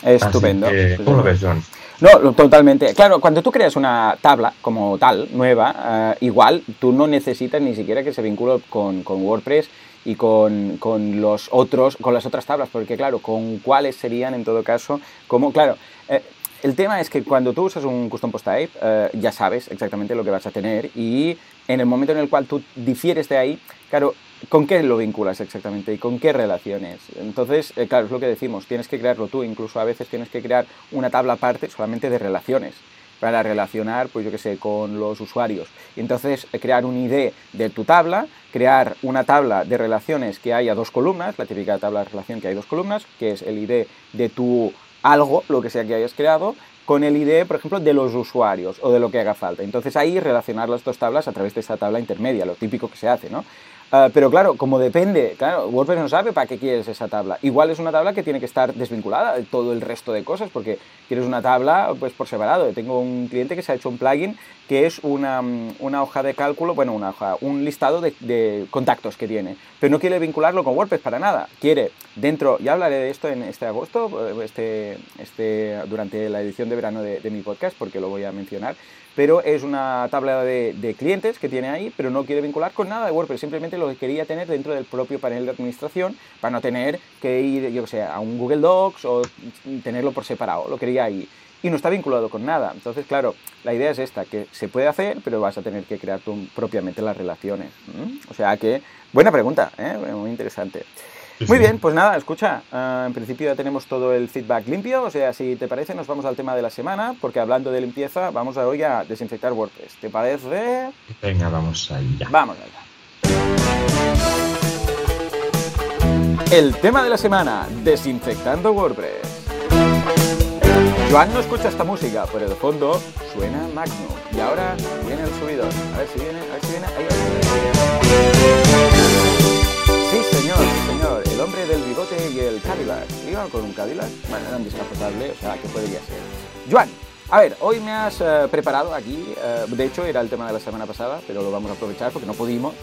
Estupendo. ¿Cómo lo ves, Joan? No, totalmente. Claro, cuando tú creas una tabla como tal, nueva, eh, igual tú no necesitas ni siquiera que se vincule con, WordPress y con, los otros, con las otras tablas, porque claro, con cuáles serían en todo caso, como, claro, eh, el tema es que cuando tú usas un custom post type, eh, ya sabes exactamente lo que vas a tener y en el momento en el cual tú difieres de ahí, claro, ¿con qué lo vinculas exactamente y con qué relaciones? Entonces, eh, claro, es lo que decimos, tienes que crearlo tú, incluso a veces tienes que crear una tabla aparte solamente de relaciones para relacionar, pues yo qué sé, con los usuarios. Y entonces eh, crear un ID de tu tabla, crear una tabla de relaciones que haya dos columnas, la típica tabla de relación que hay dos columnas, que es el ID de tu algo, lo que sea que hayas creado, con el ID, por ejemplo, de los usuarios o de lo que haga falta. Entonces ahí relacionar las dos tablas a través de esta tabla intermedia, lo típico que se hace, ¿no? Ah, pero claro, como depende, claro, WordPress no sabe para qué quieres esa tabla. Igual es una tabla que tiene que estar desvinculada de todo el resto de cosas, porque quieres una tabla pues por separado. tengo un cliente que se ha hecho un plugin que es una, una hoja de cálculo, bueno, una hoja, un listado de, de, contactos que tiene, pero no quiere vincularlo con WordPress para nada. Quiere dentro, ya hablaré de esto en este agosto, este, este, durante la edición de verano de mi podcast, porque lo voy a mencionar pero es una tabla de, clientes que tiene ahí, pero no quiere vincular con nada de WordPress, simplemente lo que quería tener dentro del propio panel de administración para no tener que ir, yo que sé, a un Google Docs o tenerlo por separado, lo quería ahí. Y no está vinculado con nada. Entonces, claro, la idea es esta, que se puede hacer, pero vas a tener que crear tú propiamente las relaciones. O sea que, buena pregunta, ¿eh? muy interesante. Muy bien, pues nada, escucha, eh, en principio ya tenemos todo el feedback limpio, o sea, si te parece, nos vamos al tema de la semana, porque hablando de limpieza, vamos a hoy a desinfectar WordPress. ¿Te parece? Venga, vamos allá. Vamos allá. El tema de la semana, desinfectando WordPress. Joan no escucha esta música, pero de fondo suena Magnum. Y ahora viene el subidor. A ver si viene, a ver si viene. Ahí, Sí, el Cadillac. ¿Iba con un Cadillac? Bueno, era un descapotable, o sea, ¿qué podría ser? Joan, a ver, hoy me has eh, preparado aquí, eh, de hecho era el tema de la semana pasada, pero lo vamos a aprovechar porque no pudimos.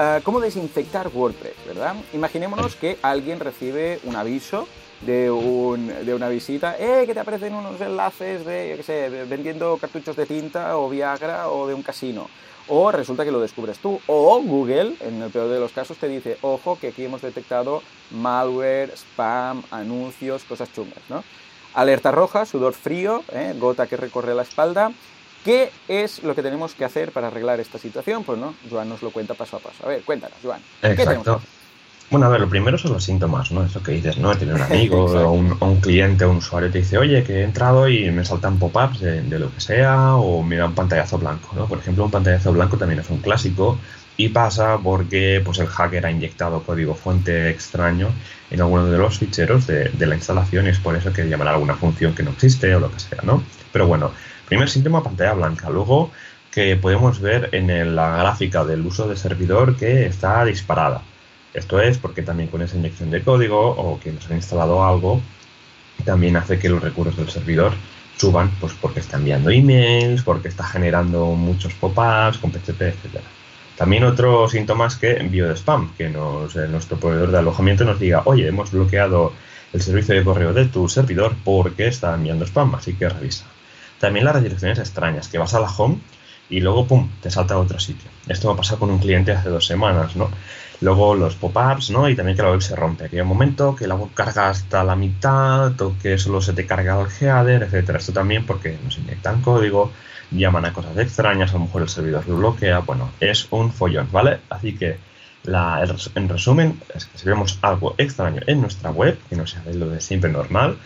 Eh, ¿Cómo desinfectar WordPress, verdad? Imaginémonos que alguien recibe un aviso de, una visita, ¡eh! que te aparecen unos enlaces de, yo qué sé, vendiendo cartuchos de tinta o Viagra o de un casino. O resulta que lo descubres tú. O Google, en el peor de los casos, te dice, ojo, que aquí hemos detectado malware, spam, anuncios, cosas chungas, ¿no? Alerta roja, sudor frío, ¿eh? gota que recorre la espalda. ¿Qué es lo que tenemos que hacer para arreglar esta situación? Pues no, Joan nos lo cuenta paso a paso. A ver, cuéntanos, Joan. Exacto. Bueno, a ver, lo primero son los síntomas, ¿no? Eso que dices, ¿no? Tener un amigo o un, cliente o un usuario te dice, oye, que he entrado y me saltan pop-ups de, lo que sea, o mira un pantallazo blanco, ¿no? Por ejemplo, un pantallazo blanco también es un clásico y pasa porque pues, el hacker ha inyectado código fuente extraño en alguno de los ficheros de, la instalación y es por eso que llamará alguna función que no existe o lo que sea, ¿no? Pero bueno, primer síntoma, pantalla blanca. Luego que podemos ver en la gráfica del uso de servidor que está disparada esto es porque también con esa inyección de código o que nos han instalado algo, también hace que los recursos del servidor suban, pues porque está enviando emails, porque está generando muchos pop-ups con PHP, etc. También otro síntoma es que envío de spam, que nos, eh, nuestro proveedor de alojamiento nos diga, oye, hemos bloqueado el servicio de correo de tu servidor porque está enviando spam, así que revisa. También las redirecciones extrañas, que vas a la home y luego, pum, te salta a otro sitio. Esto me ha pasado con un cliente hace dos semanas, ¿no? Luego los pop-ups, ¿no? Y también que la web se rompe. Que hay un momento que la web carga hasta la mitad o que solo se te carga el header, etcétera. Esto también porque nos inyectan código, llaman a cosas extrañas, a lo mejor el servidor lo bloquea. Bueno, es un follón, ¿vale? Así que la, en resumen, es si vemos algo extraño en nuestra web, que no sea de lo de siempre normal,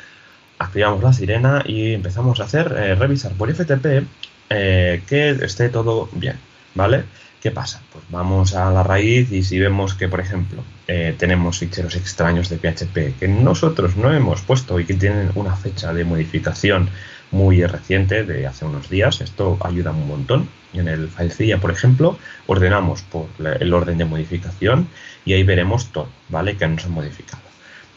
activamos la sirena y empezamos a hacer, eh, revisar por FTP eh, que esté todo bien, ¿vale? ¿Qué pasa? Pues vamos a la raíz y si vemos que, por ejemplo, eh, tenemos ficheros extraños de PHP que nosotros no hemos puesto y que tienen una fecha de modificación muy reciente de hace unos días, esto ayuda un montón. En el filecilla, por ejemplo, ordenamos por el orden de modificación y ahí veremos todo, ¿vale? Que nos han modificado.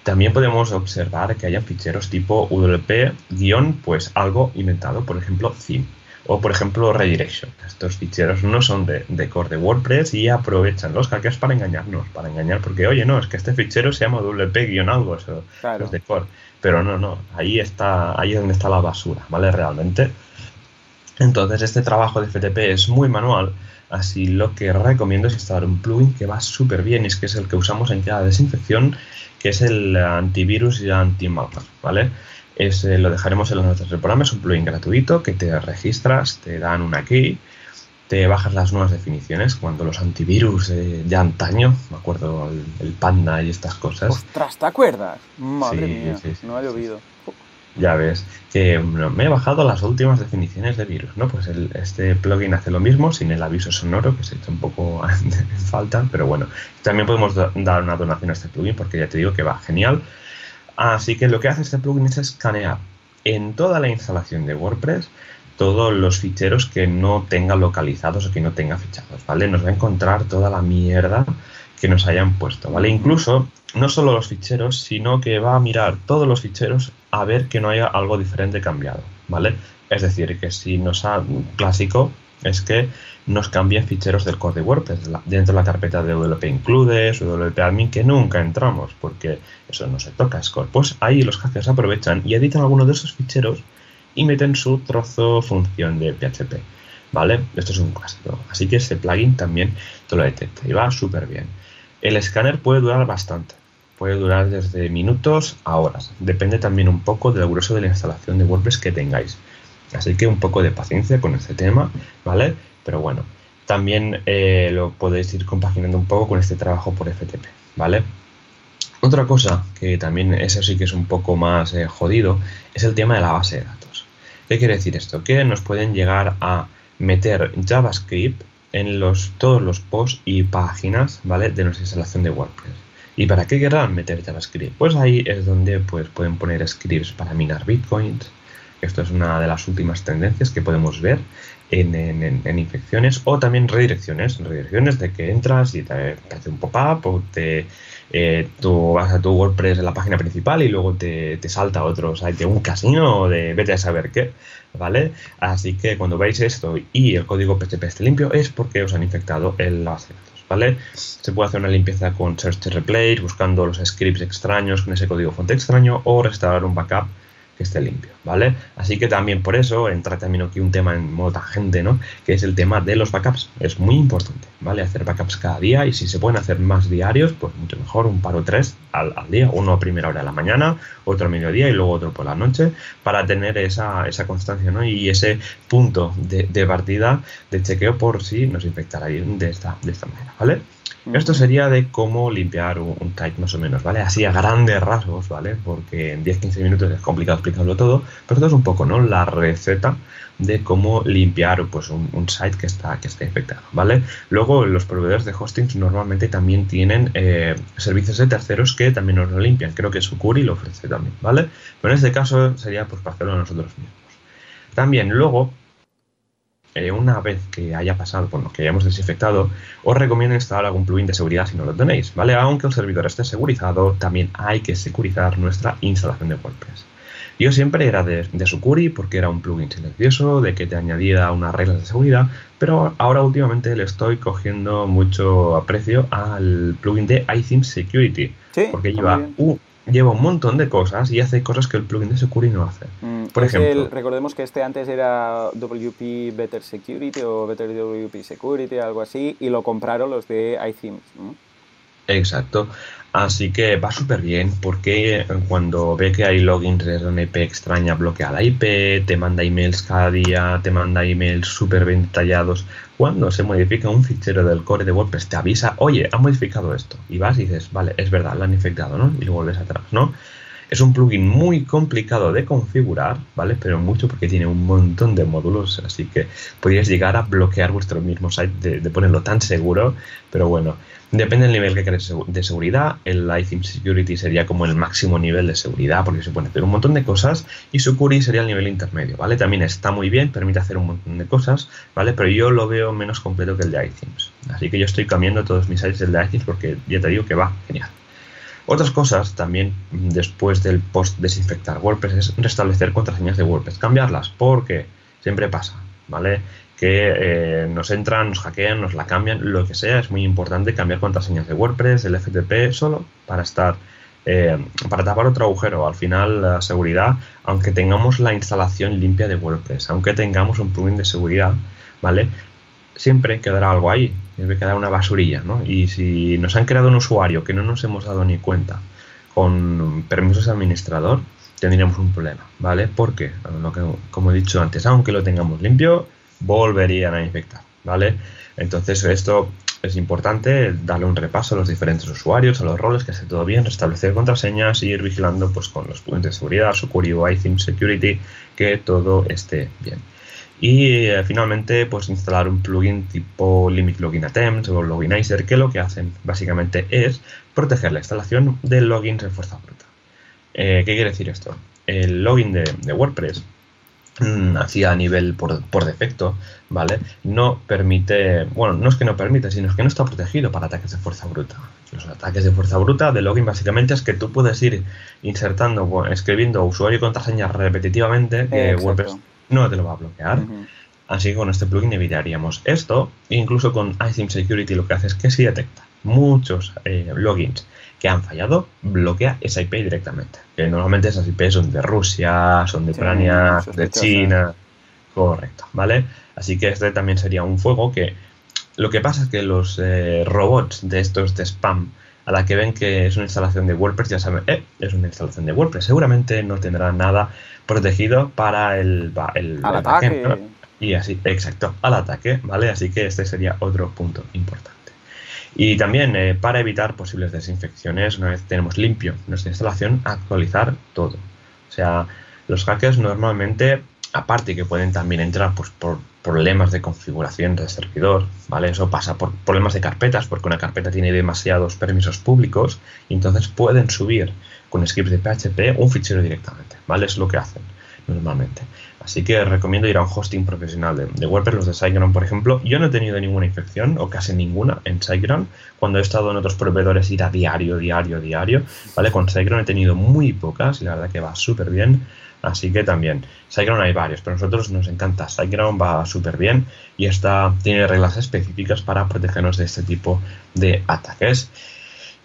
También podemos observar que hayan ficheros tipo WP- pues algo inventado, por ejemplo, theme o por ejemplo redirection. Estos ficheros no son de, core de WordPress y aprovechan los hackers para engañarnos, para engañar, porque oye, no, es que este fichero se llama wp-algo, eso es de core. Pero no, no, ahí está, ahí es donde está la basura, ¿vale? Realmente. Entonces este trabajo de FTP es muy manual, así lo que recomiendo es instalar un plugin que va súper bien y es que es el que usamos en cada desinfección, que es el antivirus y anti-malware, ¿vale? es, lo dejaremos en las notas del programa. Es un plugin gratuito que te registras, te dan una key, te bajas las nuevas definiciones cuando los antivirus de, de antaño, me acuerdo el, Panda y estas cosas. Ostras, ¿te acuerdas? Madre mía, no ha llovido. Ya ves, que me he bajado las últimas definiciones de virus, ¿no? Pues este plugin hace lo mismo, sin el aviso sonoro, que se echa un poco en falta, pero bueno, también podemos dar una donación a este plugin porque ya te digo que va genial. Así que lo que hace este plugin es escanear en toda la instalación de WordPress todos los ficheros que no tenga localizados o que no tenga fichados, ¿vale? Nos va a encontrar toda la mierda que nos hayan puesto, ¿vale? Incluso no solo los ficheros, sino que va a mirar todos los ficheros a ver que no haya algo diferente cambiado, ¿vale? Es decir, que si nos ha clásico es que nos cambian ficheros del core de WordPress dentro de la carpeta de WP Includes o WP Admin que nunca entramos porque eso no se toca, es core. Pues ahí los hackers aprovechan y editan alguno de esos ficheros y meten su trozo función de PHP. ¿Vale? Esto es un clásico. Así que este plugin también te lo detecta y va súper bien. El escáner puede durar bastante. Puede durar desde minutos a horas. Depende también un poco del grueso de la instalación de WordPress que tengáis. Así que un poco de paciencia con este tema, ¿vale? Pero bueno, también eh, lo podéis ir compaginando un poco con este trabajo por FTP, ¿vale? Otra cosa que también eso sí que es un poco más eh, jodido es el tema de la base de datos. ¿Qué quiere decir esto? Que nos pueden llegar a meter JavaScript en los, todos los posts y páginas ¿vale? de nuestra instalación de WordPress. ¿Y para qué querrán meter JavaScript? Pues ahí es donde pues, pueden poner scripts para minar bitcoins, Esto es una de las últimas tendencias que podemos ver en, infecciones o también redirecciones. Redirecciones de que entras y te, hace un pop-up o te, eh, tú vas a tu WordPress en la página principal y luego te, salta otro site de un casino o de vete a saber qué, ¿vale? Así que cuando veis esto y el código PHP esté limpio es porque os han infectado el base datos, ¿vale? Se puede hacer una limpieza con Search Replace, buscando los scripts extraños con ese código fuente extraño o restaurar un backup que esté limpio, ¿vale? Así que también por eso entra también aquí un tema en modo tangente, ¿no? Que es el tema de los backups. Es muy importante, ¿vale? Hacer backups cada día y si se pueden hacer más diarios, pues mucho mejor, un par o tres al, día, uno a primera hora de la mañana, otro a mediodía y luego otro por la noche, para tener esa, esa constancia, ¿no? Y ese punto de, de partida de chequeo por si nos infectará de esta, de esta manera, ¿vale? Esto sería de cómo limpiar un, un más o menos, ¿vale? Así a grandes rasgos, ¿vale? Porque en 10-15 minutos es complicado explicarlo todo, pero esto es un poco, ¿no? La receta de cómo limpiar pues, un, site que está, que está infectado, ¿vale? Luego los proveedores de hosting normalmente también tienen eh, servicios de terceros que también nos lo limpian. Creo que Sucuri lo ofrece también, ¿vale? Pero en este caso sería pues para hacerlo nosotros mismos. También luego eh, una vez que haya pasado, bueno, que hayamos desinfectado, os recomiendo instalar algún plugin de seguridad si no lo tenéis, ¿vale? Aunque el servidor esté securizado, también hay que securizar nuestra instalación de WordPress. Yo siempre era de, de Sucuri porque era un plugin silencioso, de que te añadía unas reglas de seguridad, pero ahora últimamente le estoy cogiendo mucho aprecio al plugin de iTheme Security, porque lleva un, lleva un montón de cosas y hace cosas que el plugin de Security no hace. Mm, Por ejemplo, recordemos que este antes era WP Better Security o Better WP Security, algo así, y lo compraron los de iThemes. Exacto. Así que va súper bien porque cuando ve que hay logins de IP extraña, bloquea la IP, te manda emails cada día, te manda emails súper bien detallados. Cuando se modifica un fichero del core de WordPress, te avisa, oye, ha modificado esto. Y vas y dices, vale, es verdad, lo han infectado, ¿no? Y lo vuelves atrás, ¿no? Es un plugin muy complicado de configurar, ¿vale? Pero mucho porque tiene un montón de módulos, así que podrías llegar a bloquear vuestro mismo site de ponerlo tan seguro, pero bueno. Depende del nivel que queréis de seguridad. El iTheme Security sería como el máximo nivel de seguridad porque se puede hacer un montón de cosas y Sucuri sería el nivel intermedio, ¿vale? También está muy bien, permite hacer un montón de cosas, ¿vale? Pero yo lo veo menos completo que el de iThemes. Así que yo estoy cambiando todos mis sites del de iThemes porque ya te digo que va genial. Otras cosas también después del post desinfectar WordPress es restablecer contraseñas de WordPress, cambiarlas porque siempre pasa, ¿vale? Que eh, nos entran, nos hackean, nos la cambian, lo que sea, es muy importante cambiar contraseñas de WordPress, el FTP, solo para estar, eh, para tapar otro agujero. Al final, la seguridad, aunque tengamos la instalación limpia de WordPress, aunque tengamos un plugin de seguridad, ¿vale? Siempre quedará algo ahí, siempre quedará una basurilla, ¿no? Y si nos han creado un usuario que no nos hemos dado ni cuenta con permisos de administrador, tendríamos un problema, ¿vale? Porque, como he dicho antes, aunque lo tengamos limpio, volverían a infectar, ¿vale? Entonces esto es importante darle un repaso a los diferentes usuarios, a los roles, que esté todo bien, restablecer contraseñas y ir vigilando pues con los puntos de seguridad, Sucuri o iTheme Security, que todo esté bien. Y eh, finalmente, pues instalar un plugin tipo Limit Login Attempts o Loginizer, que lo que hacen básicamente es proteger la instalación de logins en fuerza bruta. Eh, ¿Qué quiere decir esto? El login de WordPress Mm, hacía a nivel por, por, defecto, ¿vale? No permite, bueno, no es que no permite, sino es que no está protegido para ataques de fuerza bruta. Los ataques de fuerza bruta de login básicamente es que tú puedes ir insertando, escribiendo usuario y contraseña repetitivamente, que WordPress no te lo va a bloquear. Así que con este plugin evitaríamos esto. Incluso con iSIM Security lo que hace es que si detecta muchos eh, logins que han fallado, bloquea esa IP directamente. Que normalmente esas IP son de Rusia, son de Ucrania, de China. Correcto, ¿vale? Así que este también sería un fuego que lo que pasa es que los eh, robots de estos de spam, a la que ven que es una instalación de WordPress, ya saben, eh, es una instalación de WordPress. Seguramente no tendrá nada protegido para el, el, ataque. Y así, exacto, al ataque, ¿vale? Así que este sería otro punto importante. Y también eh, para evitar posibles desinfecciones, una vez tenemos limpio nuestra instalación, actualizar todo. O sea, los hackers normalmente, aparte que pueden también entrar pues, por problemas de configuración del servidor, ¿vale? Eso pasa por problemas de carpetas, porque una carpeta tiene demasiados permisos públicos y entonces pueden subir con scripts de PHP un fichero directamente, ¿vale? Es lo que hacen. normalmente. Así que recomiendo ir a un hosting profesional de, WordPress, los de SiteGround, por ejemplo. Yo no he tenido ninguna infección, o casi ninguna, en SiteGround. Cuando he estado en otros proveedores, ir a diario, diario, diario. ¿Vale? Con SiteGround he tenido muy pocas y la verdad que va súper bien. Así que también, SiteGround hay varios, pero a nosotros nos encanta. SiteGround va súper bien y está, tiene reglas específicas para protegernos de este tipo de ataques.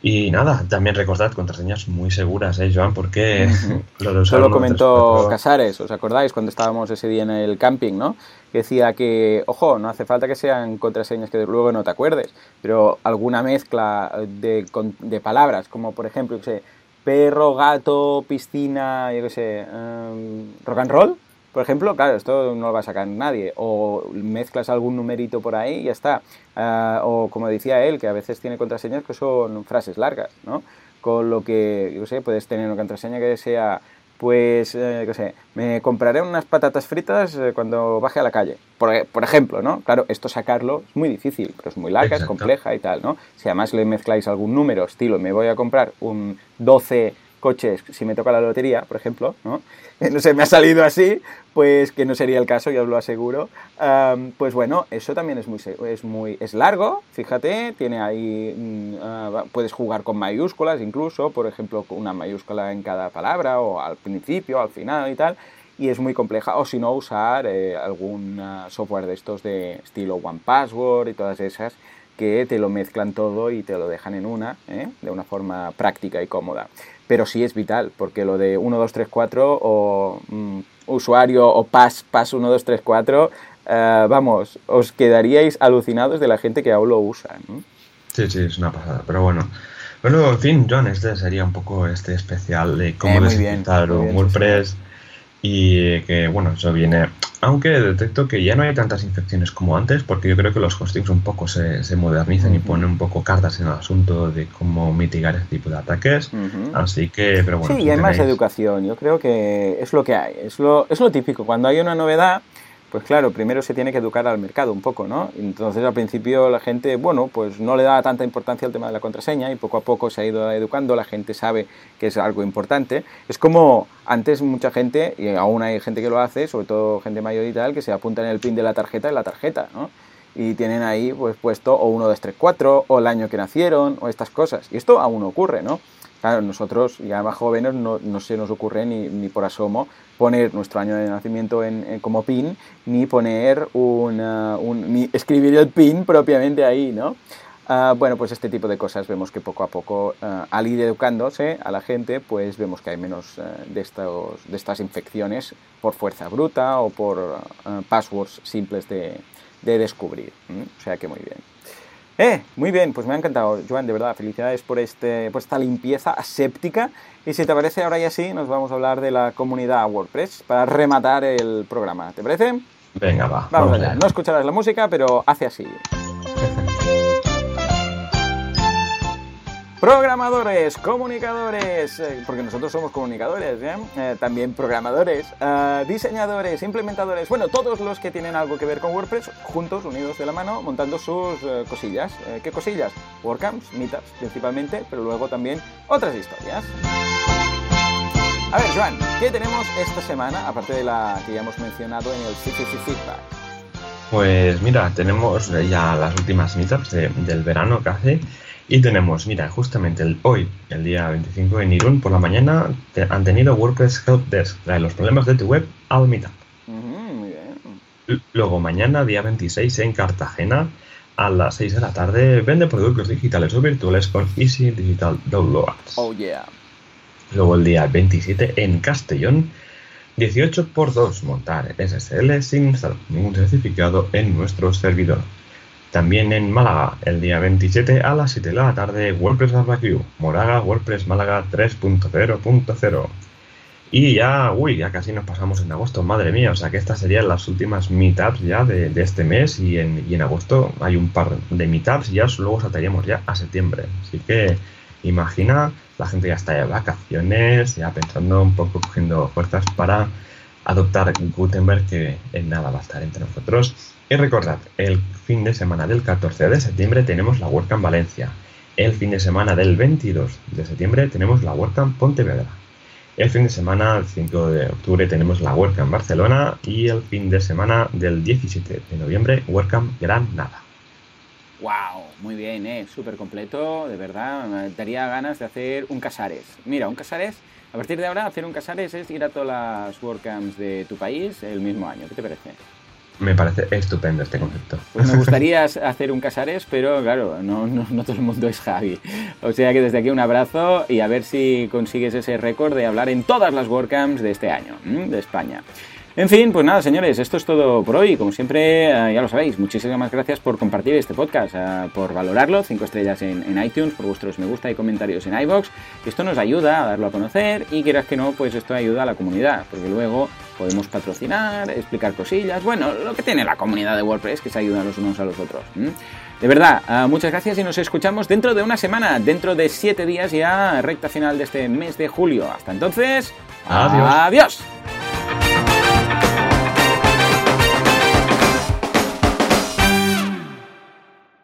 Y nada, también recordad contraseñas muy seguras, ¿eh, Joan? Porque lo de usar Solo comentó Casares, ¿os acordáis cuando estábamos ese día en el camping, ¿no? Que decía que, ojo, no hace falta que sean contraseñas que luego no te acuerdes, pero alguna mezcla de, de palabras, como por ejemplo, yo sé, perro, gato, piscina, yo qué sé, em, rock and roll, por ejemplo, claro, esto no lo va a sacar nadie. O mezclas algún numerito por ahí y ya está. Ah, o como decía él, que a veces tiene contraseñas que son frases largas, ¿no? Con lo que, yo sé, puedes tener una contraseña que sea, pues, eh, qué sé, me compraré unas patatas fritas eh, cuando baje a la calle. Por, por, ejemplo, ¿no? Claro, esto sacarlo es muy difícil, pero es muy larga, es compleja y tal, ¿no? Si además le mezcláis algún número, estilo, me voy a comprar un 12 coches si me toca la lotería, por ejemplo, ¿no? no sé, me ha salido así, pues que no sería el caso, ya os lo aseguro. pues bueno, eso también es muy, es muy es largo, fíjate, tiene ahí, mm, ah, puedes jugar con mayúsculas incluso, por ejemplo, una mayúscula en cada palabra, o al principio, al final y tal, y es muy compleja, o si no, usar eh, algún ah, software de estos de estilo One Password y todas esas que te lo mezclan todo y te lo dejan en una, ¿eh? de una forma práctica y cómoda pero sí es vital, porque lo de 1, 2, 3, 4 o mm, usuario o pas, pas 1, 2, 3, 4, vamos, os quedaríais alucinados de la gente que aún lo usa. Sí, sí, es una pasada, pero bueno. Bueno, en fin, John, este sería un poco este especial de cómo eh, desinfectar un WordPress y que, bueno, eso viene aunque detecto que ya no hay tantas infecciones como antes, porque yo creo que los hostings un poco se, se modernizan y ponen un poco cartas en el asunto de cómo mitigar este tipo de ataques. Así que, pero bueno. Sí, y hay más educación. Yo creo que es lo que hay. Es lo, es lo típico. Cuando hay una novedad, pues claro, primero se tiene que educar al mercado un poco, ¿no? Entonces al principio la gente, bueno, pues no le da tanta importancia al tema de la contraseña y poco a poco se ha ido educando, la gente sabe que es algo importante. Es como antes mucha gente, y aún hay gente que lo hace, sobre todo gente mayor y tal, que se apunta en el pin de la tarjeta en la tarjeta, ¿no? Y tienen ahí pues puesto o 1, 2, 3, 4, o el año que nacieron, o estas cosas. Y esto aún ocurre, ¿no? Claro, nosotros ya más jóvenes no, no se nos ocurre ni, ni, por asomo poner nuestro año de nacimiento en, como PIN, ni poner un, ni escribir el PIN propiamente ahí, ¿no? Uh, bueno, pues este tipo de cosas vemos que poco a poco, uh, al ir educándose a la gente, pues vemos que hay menos uh, de, estos, de estas infecciones por fuerza bruta o por passwords simples de, de descubrir. O sea que muy bien. Eh, muy bien, pues me ha encantado, Joan, de verdad, felicidades por, este, por esta limpieza aséptica. Y si te parece, ahora ya sí, nos vamos a hablar de la comunidad WordPress para rematar el programa. ¿Te parece? Venga, va. Vamos, allá. No escucharás la música, pero hace así. Programadores, comunicadores, eh, porque nosotros somos comunicadores, ¿eh? Eh, también programadores, diseñadores, implementadores, bueno, todos los que tienen algo que ver con WordPress, juntos, unidos de la mano, montando sus cosillas. ¿Qué cosillas? WordCamps, Meetups principalmente, pero luego también otras historias. A ver, Joan, ¿qué tenemos esta semana, aparte de la que ya hemos mencionado en el CCC Feedback? Pues mira, tenemos ya las últimas meetups del verano casi y tenemos, mira, justamente el, hoy, el día 25 en Irún, por la mañana, han tenido WordPress Help Desk, trae los problemas de tu web al mitad. muy bien. Luego, mañana, día 26, en Cartagena, a las 6 de la tarde, vende productos digitales o virtuales con Easy Digital Downloads. Oh, yeah. Luego, el día 27, en Castellón, 18 x 2 montar SSL sin instalar ningún certificado en nuestro servidor. También en Málaga, el día 27 a las 7 de la tarde, WordPress Barbecue, Moraga, WordPress Málaga 3.0.0. Y ya, uy, ya casi nos pasamos en agosto, madre mía, o sea que estas serían las últimas meetups ya de, este mes y en, y en, agosto hay un par de meetups y ya luego saltaríamos ya a septiembre. Así que imagina, la gente ya está de vacaciones, ya pensando un poco, cogiendo fuerzas para adoptar Gutenberg que en nada va a estar entre nosotros. Y recordad, el fin de semana del 14 de septiembre tenemos la WordCamp Valencia. El fin de semana del 22 de septiembre tenemos la WordCamp Pontevedra. El fin de semana, el 5 de octubre, tenemos la WordCamp Barcelona y el fin de semana del 17 de noviembre, WordCamp Granada. ¡Wow! Muy bien, ¿eh? Súper completo, de verdad. Me daría ganas de hacer un Casares. Mira, un Casares, a partir de ahora, hacer un Casares es ir a todas las WordCamps de tu país el mismo año. ¿Qué te parece? Me parece estupendo este concepto. Pues me gustaría hacer un Casares, pero claro, no, no, todo el mundo es Javi. O sea que desde aquí un abrazo y a ver si consigues ese récord de hablar en todas las WordCamps de este año, de España. En fin, pues nada, señores, esto es todo por hoy. Como siempre, eh, ya lo sabéis, muchísimas gracias por compartir este podcast, eh, por valorarlo, cinco estrellas en, iTunes, por vuestros me gusta y comentarios en iBox. Esto nos ayuda a darlo a conocer y quieras que no, pues esto ayuda a la comunidad, porque luego podemos patrocinar, explicar cosillas, bueno, lo que tiene la comunidad de WordPress, que se ayudan los unos a los otros. De verdad, eh, muchas gracias y nos escuchamos dentro de una semana, dentro de siete días ya, recta final de este mes de julio. Hasta entonces, adiós. adiós.